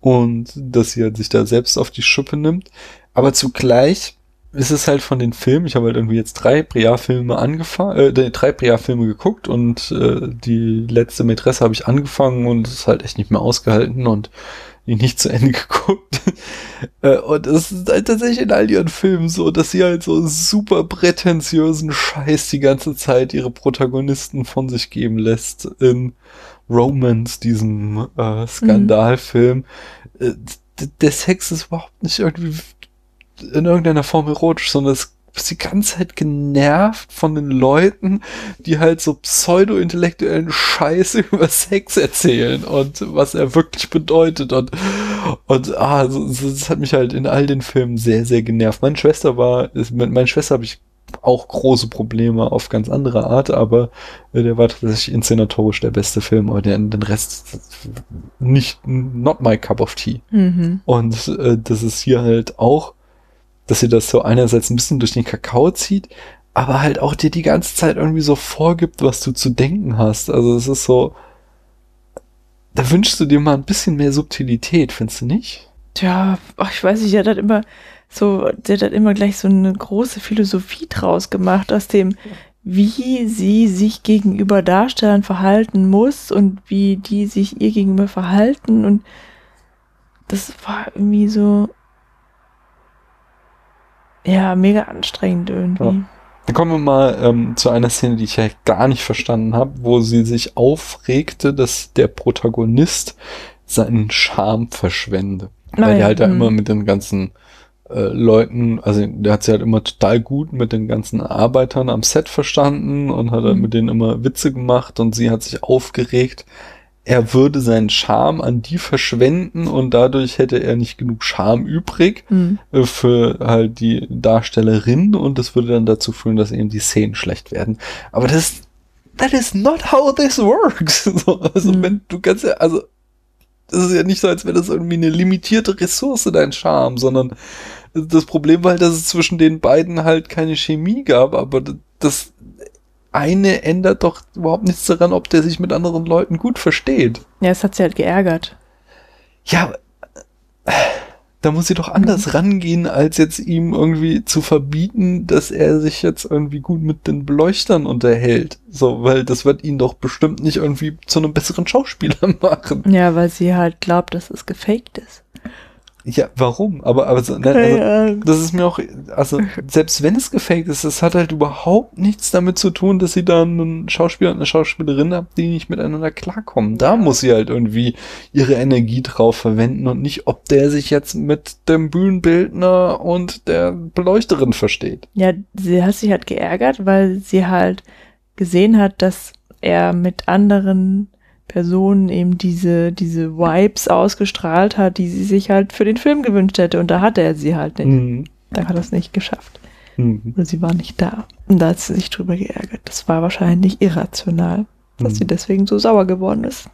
und dass sie halt sich da selbst auf die Schippe nimmt. Aber zugleich ist es halt von den Filmen, ich habe halt irgendwie jetzt drei Brea-Filme angefangen, äh, drei Brea-Filme geguckt und äh, die letzte Mätresse habe ich angefangen und es ist halt echt nicht mehr ausgehalten und ihn nicht zu Ende (laughs) geguckt. Äh, und es ist halt tatsächlich in all ihren Filmen so, dass sie halt so super prätentiösen Scheiß die ganze Zeit ihre Protagonisten von sich geben lässt. In Romance, diesem äh, Skandalfilm. Äh, d- Der Sex ist überhaupt nicht irgendwie in irgendeiner Form erotisch, sondern es ist die ganze Zeit genervt von den Leuten, die halt so pseudo-intellektuellen Scheiß (laughs) über Sex erzählen und was er wirklich bedeutet und und ah, so, so, das hat mich halt in all den Filmen sehr, sehr genervt. Meine Schwester war, ist, mit meiner Schwester habe ich auch große Probleme auf ganz andere Art, aber äh, der war tatsächlich inszenatorisch der beste Film, aber der, den Rest nicht, not my cup of tea. Mhm. Und äh, das ist hier halt auch, dass sie das so einerseits ein bisschen durch den Kakao zieht, aber halt auch dir die ganze Zeit irgendwie so vorgibt, was du zu denken hast. Also es ist so, da wünschst du dir mal ein bisschen mehr Subtilität, findest du nicht? Tja, ach, ich weiß nicht, der hat halt immer so, der hat immer gleich so eine große Philosophie draus gemacht, aus dem, wie sie sich gegenüber Darstellern verhalten muss und wie die sich ihr gegenüber verhalten und das war irgendwie so, ja, mega anstrengend irgendwie. Ja. Dann kommen wir mal ähm, zu einer Szene, die ich ja gar nicht verstanden habe, wo sie sich aufregte, dass der Protagonist seinen Charme verschwende. Weil Nein, der halt da hm. immer mit den ganzen äh, Leuten, also der hat sich halt immer total gut mit den ganzen Arbeitern am Set verstanden und hat halt Mhm. mit denen immer Witze gemacht und sie hat sich aufgeregt. Er würde seinen Charme an die verschwenden und dadurch hätte er nicht genug Charme übrig Hm. äh, für halt die Darstellerin und das würde dann dazu führen, dass eben die Szenen schlecht werden. Aber das, that is not how this works. (laughs) So, also Mhm. wenn du kannst ja, also das ist ja nicht so, als wäre das irgendwie eine limitierte Ressource, dein Charme, sondern das Problem war halt, dass es zwischen den beiden halt keine Chemie gab, aber das eine ändert doch überhaupt nichts daran, ob der sich mit anderen Leuten gut versteht. Ja, es hat sie halt geärgert. Ja, da muss sie doch anders rangehen, als jetzt ihm irgendwie zu verbieten, dass er sich jetzt irgendwie gut mit den Beleuchtern unterhält. So, weil das wird ihn doch bestimmt nicht irgendwie zu einem besseren Schauspieler (laughs) machen. Ja, weil sie halt glaubt, dass es gefaked ist. Ja, warum? Aber, aber so, ne, also, das ist mir auch, also selbst wenn es gefaked ist, das hat halt überhaupt nichts damit zu tun, dass sie da einen Schauspieler und eine Schauspielerin hat, die nicht miteinander klarkommen. Da muss sie halt irgendwie ihre Energie drauf verwenden und nicht, ob der sich jetzt mit dem Bühnenbildner und der Beleuchterin versteht. Ja, sie hat sich halt geärgert, weil sie halt gesehen hat, dass er mit anderen Personen eben diese, diese Vibes ausgestrahlt hat, die sie sich halt für den Film gewünscht hätte. Und da hatte er sie halt nicht. Mhm. Da hat er es nicht geschafft. Mhm. Oder sie war nicht da. Und da hat sie sich drüber geärgert. Das war wahrscheinlich irrational, dass Mhm. sie deswegen so sauer geworden ist.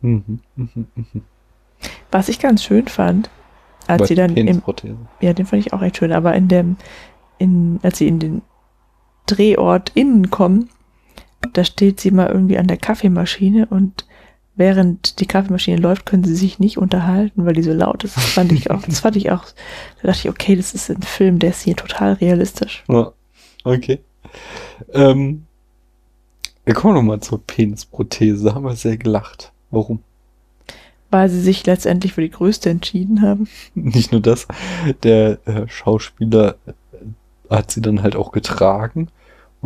Mhm. Mhm. Mhm. Was ich ganz schön fand, als Bei sie dann im, ja, den fand ich auch echt schön, aber in dem, in, als sie in den Drehort innen kommen, da steht sie mal irgendwie an der Kaffeemaschine und während die Kaffeemaschine läuft, können sie sich nicht unterhalten, weil die so laut ist. Das fand ich auch, das fand ich auch, da dachte ich, okay, das ist ein Film, der ist hier total realistisch. Ja, okay. Ähm, wir kommen nochmal zur Penisprothese. Da haben wir sehr gelacht. Warum? Weil sie sich letztendlich für die größte entschieden haben. (laughs) Nicht nur das, der äh, Schauspieler äh, hat sie dann halt auch getragen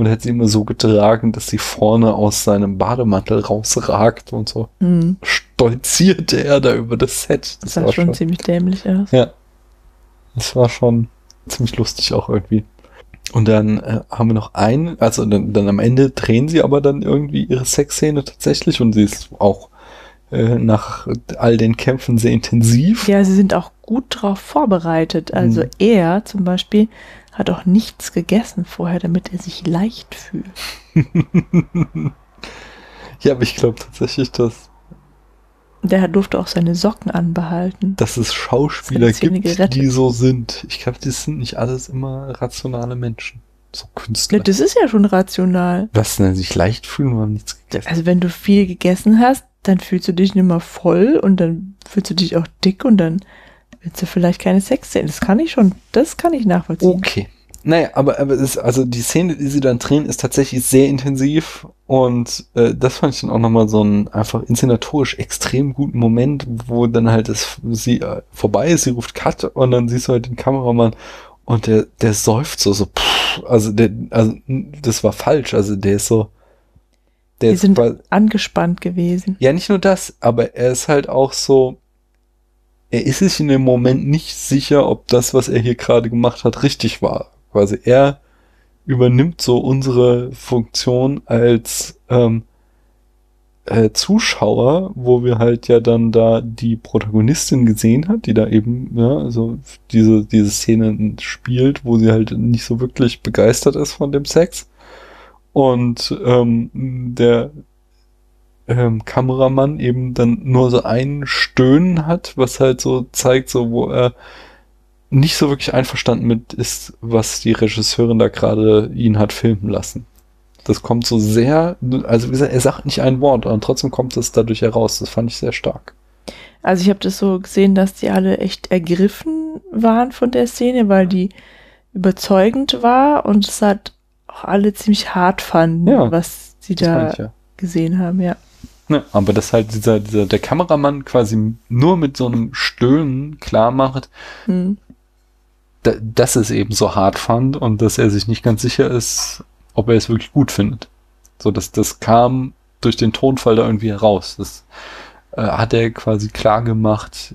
und hat sie immer so getragen, dass sie vorne aus seinem Bademantel rausragt und so Hm, stolzierte er da über das Set. das sah schon ziemlich dämlich aus. Ja. Das war schon ziemlich lustig auch irgendwie. Und dann äh, haben wir noch einen, also dann, dann am Ende drehen sie aber dann irgendwie ihre Sexszene tatsächlich und sie ist auch äh, nach all den Kämpfen sehr intensiv. Ja, sie sind auch gut drauf vorbereitet. Also Mhm. er zum Beispiel hat auch nichts gegessen vorher, damit er sich leicht fühlt. (laughs) Ja, aber ich glaube tatsächlich, dass, Der durfte auch seine Socken anbehalten. dass es Schauspieler Das hat gibt, gerettet. die so sind. Ich glaube, das sind nicht alles immer rationale Menschen. So Künstler. Das ist ja schon rational. Was denn, sich leicht fühlen, wenn man nichts gegessen Also wenn du viel gegessen hast, dann fühlst du dich nicht mehr voll und dann fühlst du dich auch dick und dann willst du vielleicht keine Sex sehen. Das kann ich schon, das kann ich nachvollziehen. Okay. Naja, aber, aber es ist, also die Szene, die sie dann drehen, ist tatsächlich sehr intensiv und äh, das fand ich dann auch nochmal so einen einfach inszenatorisch extrem guten Moment, wo dann halt es sie äh, vorbei ist, sie ruft Cut und dann siehst du halt den Kameramann und der, der seufzt so, so pff, also der, also das war falsch, also der ist so, der Die ist sind angespannt gewesen. ja, nicht nur das, aber er ist halt auch so, er ist sich in dem Moment nicht sicher, ob das, was er hier gerade gemacht hat, richtig war. Quasi er übernimmt so unsere Funktion als ähm, äh, Zuschauer, wo wir halt ja dann da die Protagonistin gesehen hat, die da eben, ja, also diese, diese Szene spielt, wo sie halt nicht so wirklich begeistert ist von dem Sex. Und ähm, der ähm, Kameramann eben dann nur so ein Stöhnen hat, was halt so zeigt, so wo er nicht so wirklich einverstanden mit ist, was die Regisseurin da gerade ihn hat filmen lassen. Das kommt so sehr, also wie gesagt, er sagt nicht ein Wort, und trotzdem kommt es dadurch heraus. Das fand ich sehr stark. Also ich habe das so gesehen, dass die alle echt ergriffen waren von der Szene, weil die überzeugend war und es hat auch alle ziemlich hart fanden, Ja, was sie da ich ja. gesehen haben, ja. Ne, aber dass halt dieser, dieser, der Kameramann quasi nur mit so einem Stöhnen klar macht, Hm. da, dass es eben so hart fand und dass er sich nicht ganz sicher ist, ob er es wirklich gut findet. So, dass das kam durch den Tonfall da irgendwie heraus. Das äh, hat er quasi klar gemacht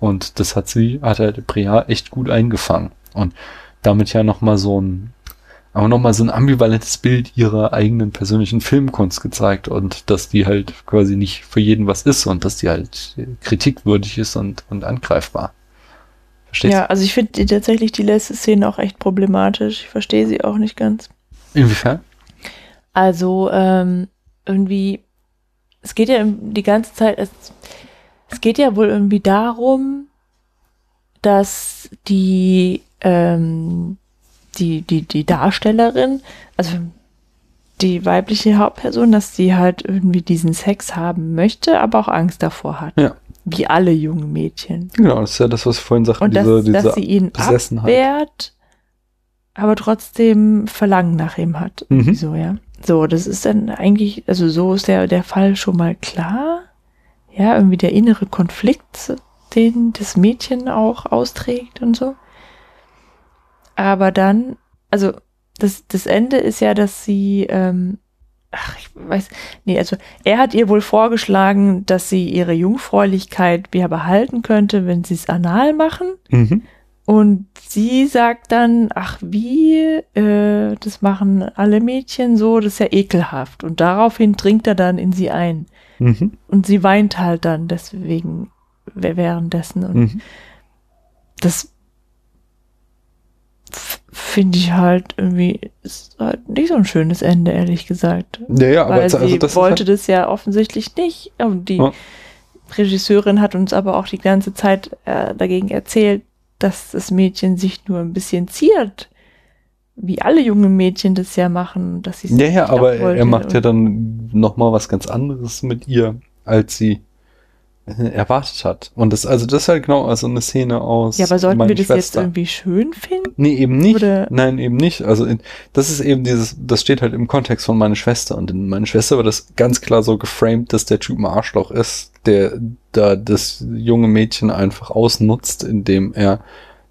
und das hat sie, hat er Brea echt gut eingefangen und damit ja nochmal so ein, aber nochmal so ein ambivalentes Bild ihrer eigenen persönlichen Filmkunst gezeigt und dass die halt quasi nicht für jeden was ist und dass die halt kritikwürdig ist und, und angreifbar. Verstehst Ja, also ich finde tatsächlich die letzte Szene auch echt problematisch. Ich verstehe sie auch nicht ganz. Inwiefern? Also ähm, irgendwie, es geht ja die ganze Zeit, es, es geht ja wohl irgendwie darum, dass die, ähm, die, die, die Darstellerin, also die weibliche Hauptperson, dass sie halt irgendwie diesen Sex haben möchte, aber auch Angst davor hat. Ja. Wie alle jungen Mädchen. Genau, das ist ja das, was ich vorhin sagte, Und diese, dass, diese dass sie ihn Besessenheit. abwehrt, aber trotzdem Verlangen nach ihm hat. Mhm. So, ja. So, das ist dann eigentlich, also so ist der, der Fall schon mal klar. Ja, irgendwie der innere Konflikt, den das Mädchen auch austrägt und so. Aber dann, also das, das Ende ist ja, dass sie, ähm, ach, ich weiß, nee, also er hat ihr wohl vorgeschlagen, dass sie ihre Jungfräulichkeit wieder behalten könnte, wenn sie es anal machen. Mhm. Und sie sagt dann, ach wie, äh, das machen alle Mädchen so, das ist ja ekelhaft. Und daraufhin dringt er dann in sie ein. Mhm. Und sie weint halt dann deswegen währenddessen. Und Mhm. das finde ich halt irgendwie ist halt nicht so ein schönes Ende, ehrlich gesagt. Ja, ja, aber Weil jetzt- also sie das wollte halt, das ja offensichtlich nicht. Und die Ja. Regisseurin hat uns aber auch die ganze Zeit äh, dagegen erzählt, dass das Mädchen sich nur ein bisschen ziert. Wie alle jungen Mädchen das ja machen, dass sie ja, ja, aber er, macht ja dann noch mal was ganz anderes mit ihr, als sie erwartet hat. Und das, also das ist halt genau also eine Szene aus. Ja, aber sollten wir das jetzt Schwester. irgendwie schön finden? Nee, eben nicht. Oder- Nein, eben nicht. Also in, das ist eben dieses, das steht halt im Kontext von meine Schwester. Und in meine Schwester war das ganz klar so geframed, dass der Typ ein Arschloch ist, der da das junge Mädchen einfach ausnutzt, indem er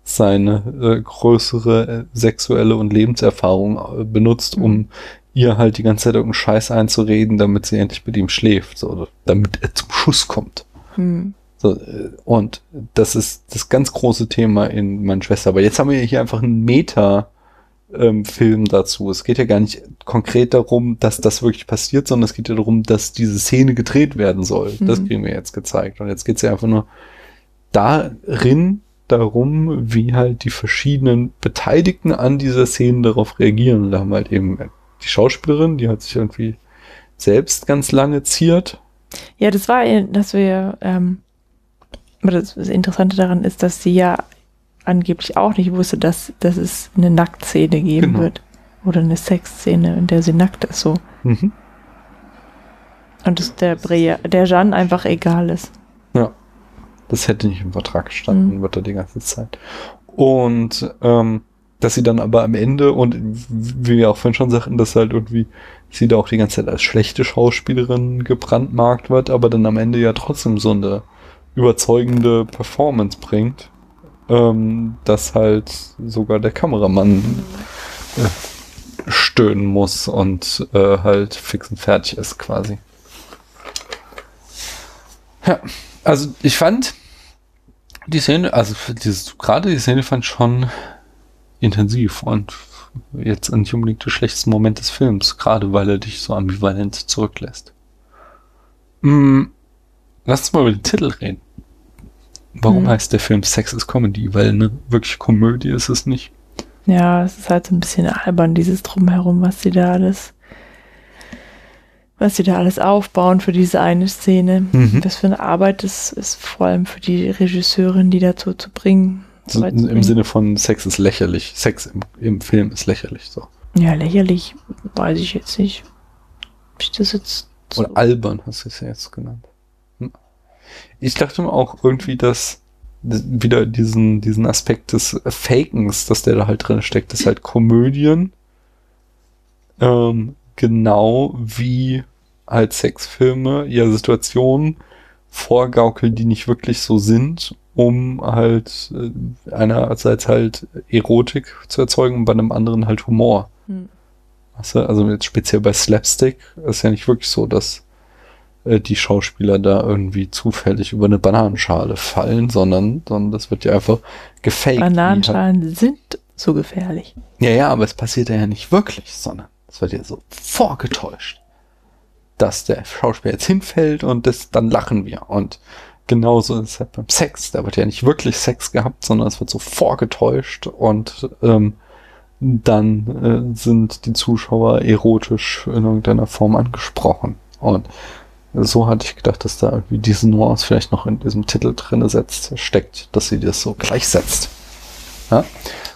seine äh, größere äh, sexuelle und Lebenserfahrung äh, benutzt, um Mhm. ihr halt die ganze Zeit irgendeinen Scheiß einzureden, damit sie endlich mit ihm schläft, oder damit er zum Schuss kommt. Hm. So, äh, und das ist das ganz große Thema in meiner Schwester. Aber jetzt haben wir hier einfach einen Meta-Film dazu. Es geht ja gar nicht konkret darum, dass das wirklich passiert, sondern es geht ja darum, dass diese Szene gedreht werden soll. Das Mhm. kriegen wir jetzt gezeigt. Und jetzt geht es ja einfach nur darin darum, wie halt die verschiedenen Beteiligten an dieser Szene darauf reagieren. Und da haben wir halt eben die Schauspielerin, die hat sich irgendwie selbst ganz lange ziert. Ja, das war, dass wir, ähm, das Interessante daran ist, dass sie ja angeblich auch nicht wusste, dass, dass es eine Nacktszene geben Genau. wird. Oder eine Sexszene, in der sie nackt ist, so. Mhm. Und dass der Bre der Jeanne einfach egal ist. Ja. Das hätte nicht im Vertrag gestanden, Mhm. wird er die ganze Zeit. Und ähm, dass sie dann aber am Ende, und wie wir auch vorhin schon sagten, dass halt irgendwie sie da auch die ganze Zeit als schlechte Schauspielerin gebrandmarkt wird, aber dann am Ende ja trotzdem so eine überzeugende Performance bringt, ähm, dass halt sogar der Kameramann äh, stöhnen muss und äh, halt fix und fertig ist quasi. Ja, also ich fand die Szene, also gerade die Szene fand ich schon intensiv und jetzt nicht unbedingt der schlechteste Moment des Films, gerade weil er dich so ambivalent zurücklässt. Mm, lass uns mal über den Titel reden. Warum Mhm. heißt der Film Sex is Comedy? Weil eine wirkliche Komödie ist es nicht. Ja, es ist halt so ein bisschen albern, dieses Drumherum, was sie da alles, was sie da alles aufbauen für diese eine Szene. Mhm. Was für eine Arbeit es ist, vor allem für die Regisseurin, die dazu zu bringen. Im. Sinne von Sex ist lächerlich. Sex im, im Film ist lächerlich. So. Ja, lächerlich, weiß ich jetzt nicht. Ich das jetzt so, Oder albern hast du es ja jetzt genannt. Hm. Ich dachte mir auch irgendwie, dass wieder diesen, diesen Aspekt des Fakens, dass der da halt drin steckt, ist halt Komödien. Ähm, genau wie halt Sexfilme ja Situationen vorgaukeln, die nicht wirklich so sind, um halt äh, einerseits halt Erotik zu erzeugen und bei einem anderen halt Humor. Hm. Weißt du, also jetzt speziell bei Slapstick ist ja nicht wirklich so, dass äh, die Schauspieler da irgendwie zufällig über eine Bananenschale fallen, sondern, sondern das wird ja einfach gefaked. wie Halt, Bananenschalen sind so gefährlich. ja, ja, aber es passiert ja nicht wirklich, sondern es wird ja so vorgetäuscht, dass der Schauspieler jetzt hinfällt und das, dann lachen wir. Und genauso ist es halt beim Sex. Da wird ja nicht wirklich Sex gehabt, sondern es wird so vorgetäuscht und ähm, dann äh, sind die Zuschauer erotisch in irgendeiner Form angesprochen. Und so hatte ich gedacht, dass da irgendwie diese Nuance vielleicht noch in diesem Titel drinne setzt, steckt, dass sie das so gleichsetzt. Ja?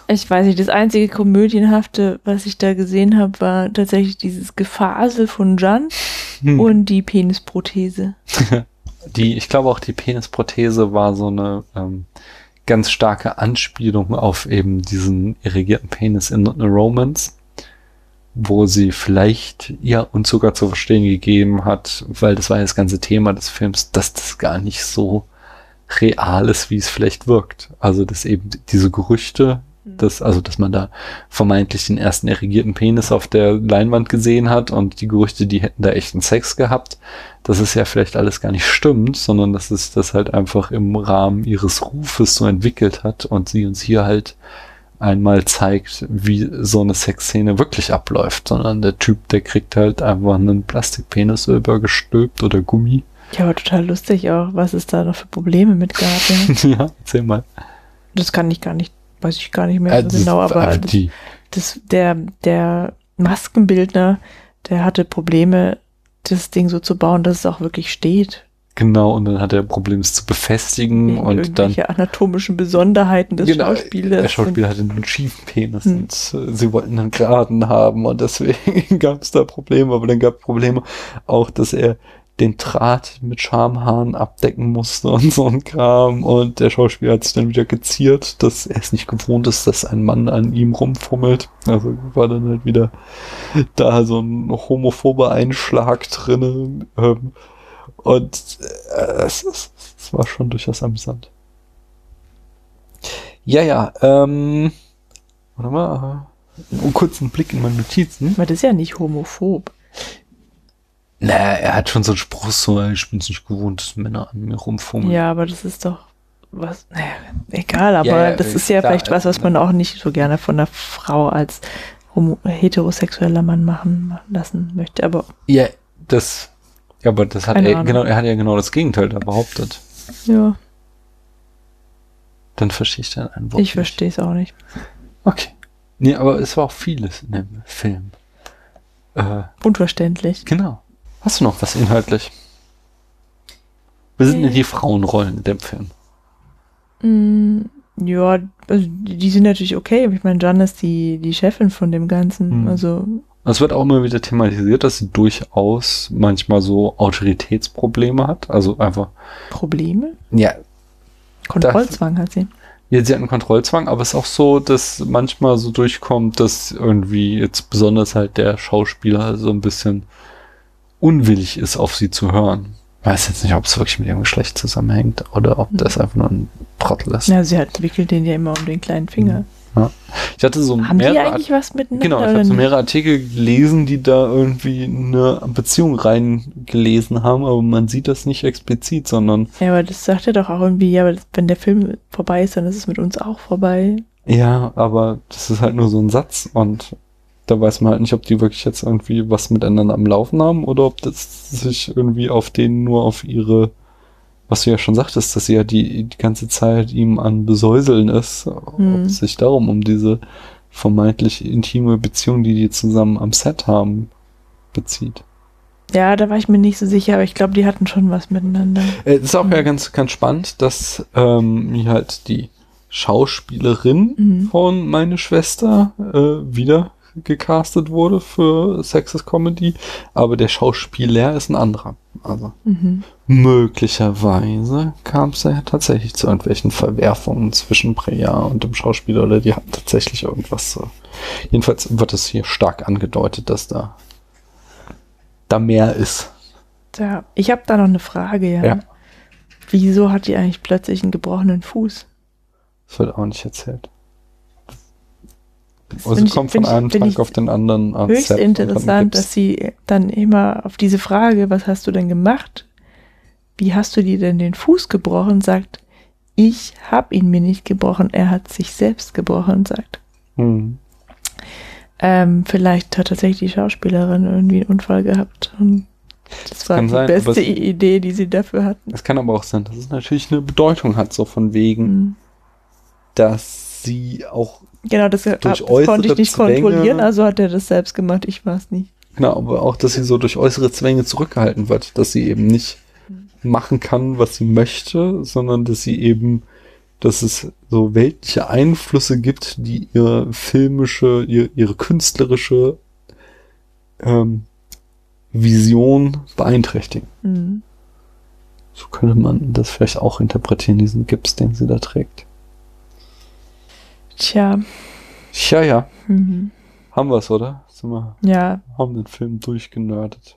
Ich weiß nicht, das einzige Komödienhafte, was ich da gesehen habe, war tatsächlich dieses Gefasel von Jan Hm. und die Penisprothese. (laughs) Die, ich glaube auch die Penisprothese war so eine ähm, ganz starke Anspielung auf eben diesen irrigierten Penis in Romance, wo sie vielleicht ja uns sogar zu verstehen gegeben hat, weil das war ja das ganze Thema des Films, dass das gar nicht so real ist, wie es vielleicht wirkt. Also, dass eben diese Gerüchte, dass, also, dass man da vermeintlich den ersten erregierten Penis auf der Leinwand gesehen hat und die Gerüchte, die hätten da echten Sex gehabt, dass es ja vielleicht alles gar nicht stimmt, sondern dass es das halt einfach im Rahmen ihres Rufes so entwickelt hat und sie uns hier halt einmal zeigt, wie so eine Sexszene wirklich abläuft, sondern der Typ, der kriegt halt einfach einen Plastikpenis übergestülpt oder Gummi. Ja, aber total lustig auch, was es da noch für Probleme mit gab. Ja, (laughs) ja erzähl mal. Das kann ich gar nicht, weiß ich gar nicht mehr Äh, so genau, aber äh, das, das, der, der Maskenbildner, der hatte Probleme, das Ding so zu bauen, dass es auch wirklich steht. genau, und dann hat er Probleme, es zu befestigen Wegen und dann irgendwelche anatomischen Besonderheiten des Genau, Schauspielers. Der Schauspieler hatte einen schiefen Penis Hm. und äh, sie wollten einen geraden haben und deswegen (laughs) gab es da Probleme, aber dann gab es Probleme auch, dass er den Draht mit Schamhaaren abdecken musste und so ein Kram und der Schauspieler hat sich dann wieder geziert, dass er es nicht gewohnt ist, dass ein Mann an ihm rumfummelt. Also war dann halt wieder da so ein homophober Einschlag drinne ähm, und äh, es, es, es war schon durchaus amüsant. Ja, ja, ähm, warte mal, einen kurzen Blick in meine Notizen. Das ist ja nicht homophob. Naja, er hat schon so einen Spruch, so, ich bin's nicht gewohnt, dass Männer an mir rumfummeln. Ja, aber das ist doch was, naja, egal, aber Ja, ja, das ist ja klar, vielleicht was, was man auch nicht so gerne von einer Frau als heterosexueller Mann machen lassen möchte. Aber Ja, das, ja, aber das hat er, Ahnung. genau, er hat ja genau das Gegenteil da behauptet. ja, Dann verstehe ich dann ein Wort. ich verstehe es auch nicht. Okay. Nee, aber es war auch vieles in dem Film. Äh, Unverständlich. genau. Hast du noch was inhaltlich? Wir sind in die Frauenrollen in dem Film. Mm, ja, also die sind natürlich okay. Ich meine, Jan ist die, die Chefin von dem Ganzen. Hm. Also, Es wird auch immer wieder thematisiert, dass sie durchaus manchmal so Autoritätsprobleme hat. Also einfach, Probleme? ja, Kontrollzwang hat sie. Ja, sie hat einen Kontrollzwang, aber es ist auch so, dass manchmal so durchkommt, dass irgendwie jetzt besonders halt der Schauspieler so ein bisschen unwillig ist, auf sie zu hören. Weiß jetzt nicht, ob es wirklich mit ihrem Geschlecht zusammenhängt oder ob das einfach nur ein Trottel ist. Ja, sie hat, wickelt den ja immer um den kleinen Finger. Ich hatte so Haben die mehrere, eigentlich was miteinander? genau, ich habe so mehrere Artikel gelesen, die da irgendwie eine Beziehung reingelesen haben, aber man sieht das nicht explizit, sondern Ja, aber das sagt er doch auch irgendwie, ja, aber wenn der Film vorbei ist, dann ist es mit uns auch vorbei. Ja, aber das ist halt nur so ein Satz und da weiß man halt nicht, ob die wirklich jetzt irgendwie was miteinander am Laufen haben oder ob das sich irgendwie auf denen nur auf ihre, was du ja schon sagtest, dass sie ja die, die ganze Zeit ihm an Besäuseln ist, Hm. ob es sich darum um diese vermeintlich intime Beziehung, die die zusammen am Set haben, bezieht. Ja, da war ich mir nicht so sicher, aber ich glaube, die hatten schon was miteinander. Äh, Es ist auch Mhm. ja ganz, ganz spannend, dass ähm, halt die Schauspielerin Mhm. von meine Schwester äh, wieder gecastet wurde für Sexist Comedy, aber der Schauspieler ist ein anderer. Also Mhm. möglicherweise kam es ja tatsächlich zu irgendwelchen Verwerfungen zwischen Preya und dem Schauspieler oder die hatten tatsächlich irgendwas so. Jedenfalls wird es hier stark angedeutet, dass da da mehr ist. Ja, ich habe da noch eine Frage, ja. Ja. Wieso hat die eigentlich plötzlich einen gebrochenen Fuß? Das wird auch nicht erzählt. Das Also sie kommt von einem Tag auf den anderen ans höchst dann interessant, dass sie dann immer auf diese Frage, was hast du denn gemacht? Wie hast du dir denn den Fuß gebrochen? sagt, ich habe ihn mir nicht gebrochen, er hat sich selbst gebrochen, sagt. Hm. Ähm, vielleicht hat tatsächlich die Schauspielerin irgendwie einen Unfall gehabt und das war kann die sein, beste es- Idee, die sie dafür hatten. Es kann aber auch sein, dass es natürlich eine Bedeutung hat, so von wegen, Mhm. dass sie auch, Genau, das, das Durch konnte ich nicht Zwänge- kontrollieren, also hat er das selbst gemacht, ich war es nicht. genau, aber auch, dass sie so durch äußere Zwänge zurückgehalten wird, dass sie eben nicht machen kann, was sie möchte, sondern dass sie eben, dass es so weltliche Einflüsse gibt, die ihre filmische, ihr, ihre künstlerische ähm, Vision beeinträchtigen. Mhm. So könnte man das vielleicht auch interpretieren, diesen Gips, den sie da trägt. Tja, Ja, ja, mhm. haben wir es, oder? Sind wir, ja, haben den Film durchgenördet.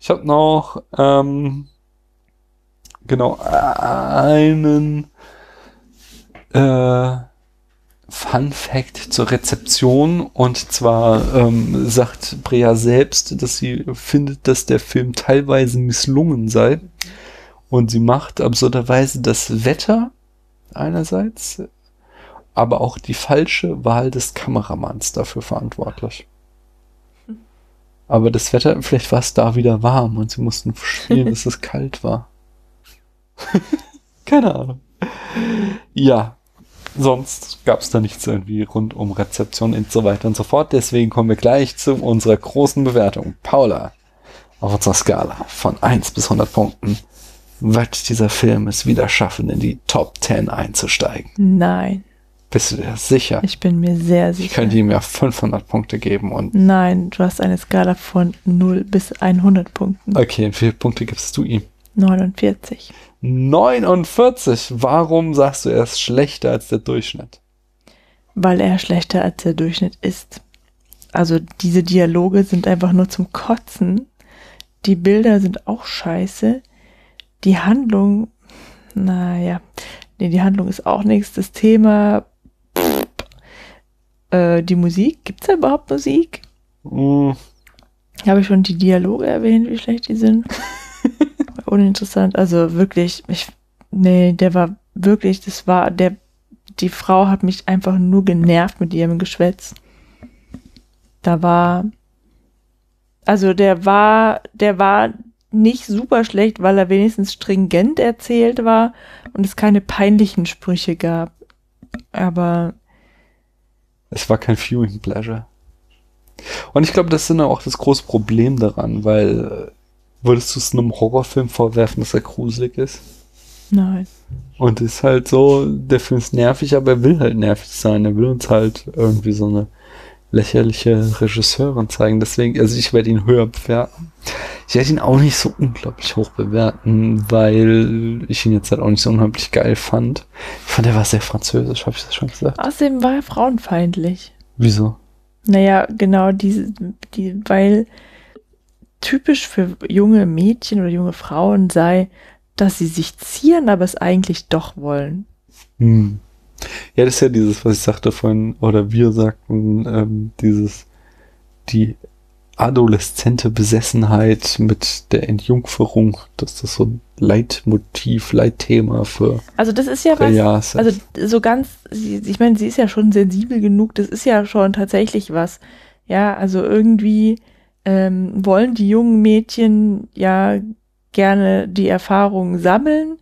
Ich habe noch ähm, genau, einen äh, Fun Fact zur Rezeption. Und zwar ähm, sagt Brea selbst, dass sie findet, dass der Film teilweise misslungen sei. Und sie macht absurderweise das Wetter einerseits, aber auch die falsche Wahl des Kameramanns dafür verantwortlich. Aber das Wetter, vielleicht war es da wieder warm und sie mussten spielen, (laughs) dass es kalt war. (laughs) Keine Ahnung. Ja, sonst gab es da nichts irgendwie rund um Rezeption und so weiter und so fort. Deswegen kommen wir gleich zu unserer großen Bewertung. Paula, auf unserer Skala von 1 bis 100 Punkten, wird dieser Film es wieder schaffen, in die Top 10 einzusteigen? Nein. Bist du dir sicher? Ich bin mir sehr sicher. Ich könnte ihm ja 500 Punkte geben und. Nein, du hast eine Skala von 0 bis 100 Punkten. Okay, und wie viele Punkte gibst du ihm? 49. 49. Warum sagst du, er ist schlechter als der Durchschnitt? Weil er schlechter als der Durchschnitt ist. Also diese Dialoge sind einfach nur zum Kotzen. Die Bilder sind auch scheiße. Die Handlung, naja, nee, die Handlung ist auch nichts. Das Thema, äh, die Musik, gibt's da überhaupt Musik? Mm, Habe ich schon die Dialoge erwähnt, wie schlecht die sind? (laughs) Uninteressant. Also wirklich, ich, nee, der war wirklich, das war, der, die Frau hat mich einfach nur genervt mit ihrem Geschwätz. Da war, also der war, der war nicht super schlecht, weil er wenigstens stringent erzählt war und es keine peinlichen Sprüche gab. Aber es war kein Viewing Pleasure. Und ich glaube, das ist ja auch das große Problem daran, weil äh, würdest du es einem Horrorfilm vorwerfen, dass er gruselig ist? nein. Und ist halt so, der Film ist nervig, aber er will halt nervig sein. Er will uns halt irgendwie so eine lächerliche Regisseurin zeigen. Deswegen, also ich werde ihn höher bewerten. Ich werde ihn auch nicht so unglaublich hoch bewerten, weil ich ihn jetzt halt auch nicht so unheimlich geil fand. Ich fand, er war sehr französisch, habe ich das schon gesagt? Außerdem war er frauenfeindlich. Wieso? Naja, genau, diese, die, weil typisch für junge Mädchen oder junge Frauen sei, dass sie sich zieren, aber es eigentlich doch wollen. Hm. Ja, das ist ja dieses, was ich sagte vorhin, oder wir sagten, ähm, dieses, die adoleszente Besessenheit mit der Entjungferung, dass das so ein Leitmotiv, Leitthema für Also das ist ja was, also so ganz, ich meine, sie ist ja schon sensibel genug, das ist ja schon tatsächlich was. Ja, also irgendwie ähm, wollen die jungen Mädchen ja gerne die Erfahrungen sammeln,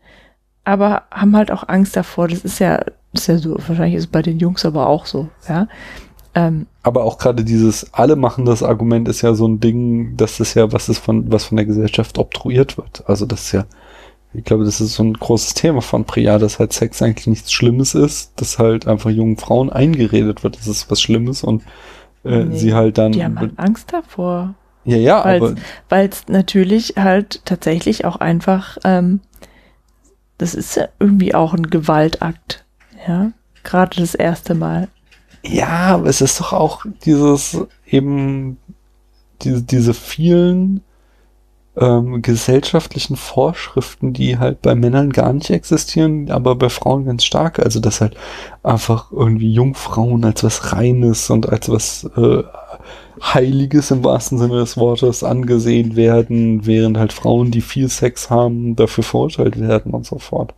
aber haben halt auch Angst davor. Das ist ja, das ist ja so, wahrscheinlich ist es bei den Jungs aber auch so, ja. Ähm, Aber auch gerade dieses alle machen das Argument ist ja so ein Ding, das ist ja, was ist von, was von der Gesellschaft obtruiert wird. Also das ist ja, ich glaube, das ist so ein großes Thema von Priya, dass halt Sex eigentlich nichts Schlimmes ist, dass halt einfach jungen Frauen eingeredet wird, das ist was Schlimmes und äh, Nee, sie halt dann. die haben halt Angst davor. ja, ja, weil's- aber weil es natürlich halt tatsächlich auch einfach, ähm, das ist ja irgendwie auch ein Gewaltakt, ja, gerade das erste Mal. Ja, aber es ist doch auch dieses eben diese, diese vielen ähm, gesellschaftlichen Vorschriften, die halt bei Männern gar nicht existieren, aber bei Frauen ganz stark. Also dass halt einfach irgendwie Jungfrauen als was Reines und als was äh, Heiliges im wahrsten Sinne des Wortes angesehen werden, während halt Frauen, die viel Sex haben, dafür verurteilt werden und so fort.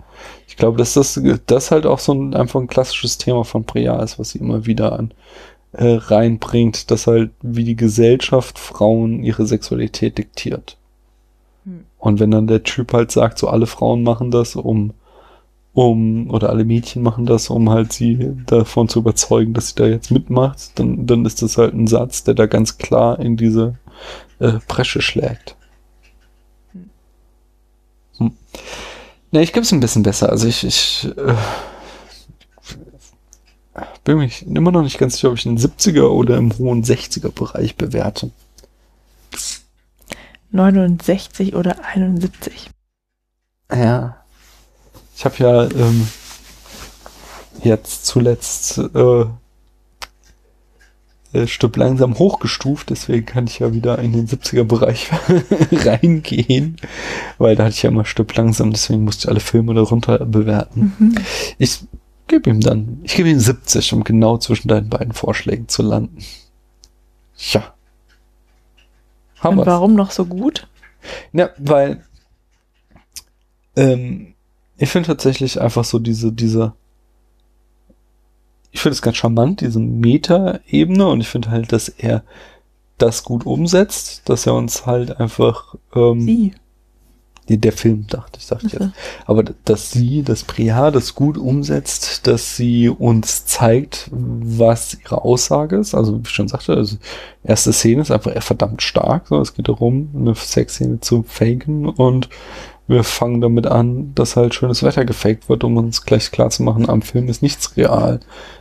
Ich glaube, dass das, das halt auch so ein, einfach ein klassisches Thema von Priya ist, was sie immer wieder an äh, reinbringt, dass halt wie die Gesellschaft Frauen ihre Sexualität diktiert. Hm. Und wenn dann der Typ halt sagt, so alle Frauen machen das, um, um, oder alle Mädchen machen das, um halt sie davon zu überzeugen, dass sie da jetzt mitmacht, dann, dann ist das halt ein Satz, der da ganz klar in diese äh, Bresche schlägt. Hm. Ne, ich gebe es ein bisschen besser. Also ich, ich äh, bin mich immer noch nicht ganz sicher, ob ich einen 70er oder im hohen 60er Bereich bewerte. 69 oder 71. Ja. Ich habe ja ähm, jetzt zuletzt äh, äh, Stück langsam hochgestuft, deswegen kann ich ja wieder in den 70er-Bereich (laughs) reingehen, weil da hatte ich ja immer Stück langsam, deswegen musste ich alle Filme darunter bewerten. Mhm. Ich gebe ihm dann, ich gebe ihm 70, um genau zwischen deinen beiden Vorschlägen zu landen. Tja. Haben Und wir's. warum noch so gut? Ja, weil ähm, ich finde tatsächlich einfach so diese, diese, ich finde es ganz charmant, diese Meta-Ebene und ich finde halt, dass er das gut umsetzt, dass er uns halt einfach ähm, Sie. die, der Film, dachte ich, dachte ich jetzt. Aber dass sie, das Priya, das gut umsetzt, dass sie uns zeigt, was ihre Aussage ist. Also, wie ich schon sagte, also, erste Szene ist einfach verdammt stark. So, es geht darum, eine Sexszene zu faken und wir fangen damit an, dass halt schönes Wetter gefaked wird, um uns gleich klar zu machen, am Film ist nichts real.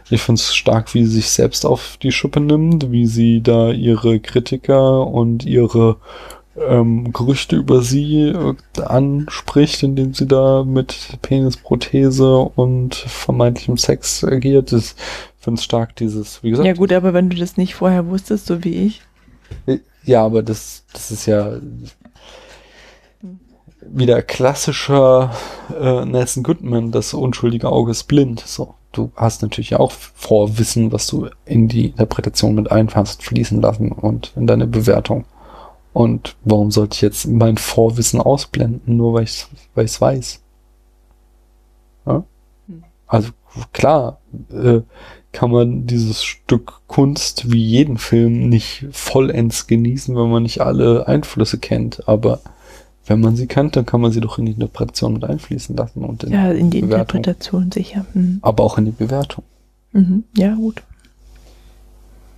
Ich finde es stark, wie sie sich selbst auf die Schuppe nimmt, wie sie da ihre Kritiker und ihre ähm, Gerüchte über sie äh, anspricht, indem sie da mit Penisprothese und vermeintlichem Sex agiert. Ich finde es stark, dieses, wie gesagt. Ja gut, aber wenn du das nicht vorher wusstest, so wie ich. Ja, aber das, das ist ja wieder klassischer äh, Nelson Goodman, das unschuldige Auge ist blind. So, du hast natürlich auch Vorwissen, was du in die Interpretation mit einfasst, fließen lassen und in deine Bewertung. Und warum sollte ich jetzt mein Vorwissen ausblenden, nur weil ich weil ich's weiß? Ja? Hm. Also klar, äh, kann man dieses Stück Kunst wie jeden Film nicht vollends genießen, wenn man nicht alle Einflüsse kennt. Aber wenn man sie kennt, dann kann man sie doch in die Interpretation mit einfließen lassen und in, Ja, in die Bewertung. Interpretation sicher. Mhm. aber auch in die Bewertung. Mhm. Ja, gut.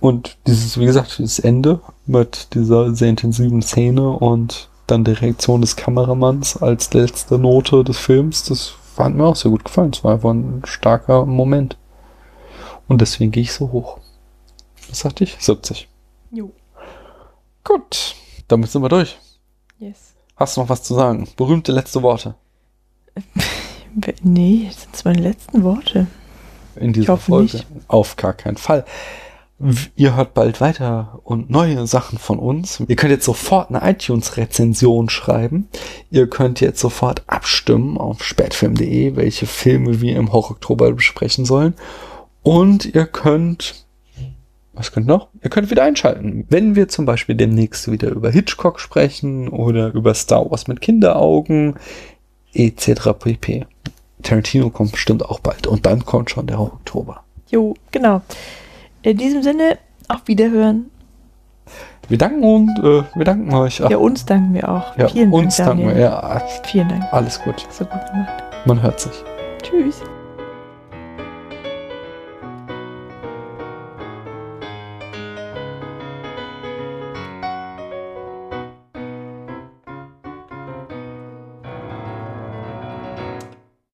Und dieses, wie gesagt, dieses Ende mit dieser sehr intensiven Szene und dann der Reaktion des Kameramanns als letzte Note des Films, das hat mir auch sehr gut gefallen. Es war einfach ein starker Moment. Und deswegen gehe ich so hoch. Was sagte ich? 70. Jo. Gut, damit sind wir durch. Yes. Hast du noch was zu sagen? Berühmte letzte Worte (laughs) Nee, das sind meine letzten Worte. in dieser hoffe Folge? nicht. Auf gar keinen Fall. Ihr hört bald weiter und neue Sachen von uns. Ihr könnt jetzt sofort eine iTunes-Rezension schreiben. Ihr könnt jetzt sofort abstimmen auf spätfilm.de, welche Filme wir im Horror-Oktober besprechen sollen. Und ihr könnt, was könnt noch? Ihr könnt wieder einschalten. Wenn wir zum Beispiel demnächst wieder über Hitchcock sprechen oder über Star Wars mit Kinderaugen, etc. pp. Tarantino kommt bestimmt auch bald. Und dann kommt schon der Oktober. Jo, genau. In diesem Sinne, auf Wiederhören. Wir danken und äh, wir danken euch. Ja, uns danken wir auch. ja, Vielen uns Dank, danken wir. Ja, Vielen Dank. alles gut. So gut gemacht. Man hört sich. Tschüss.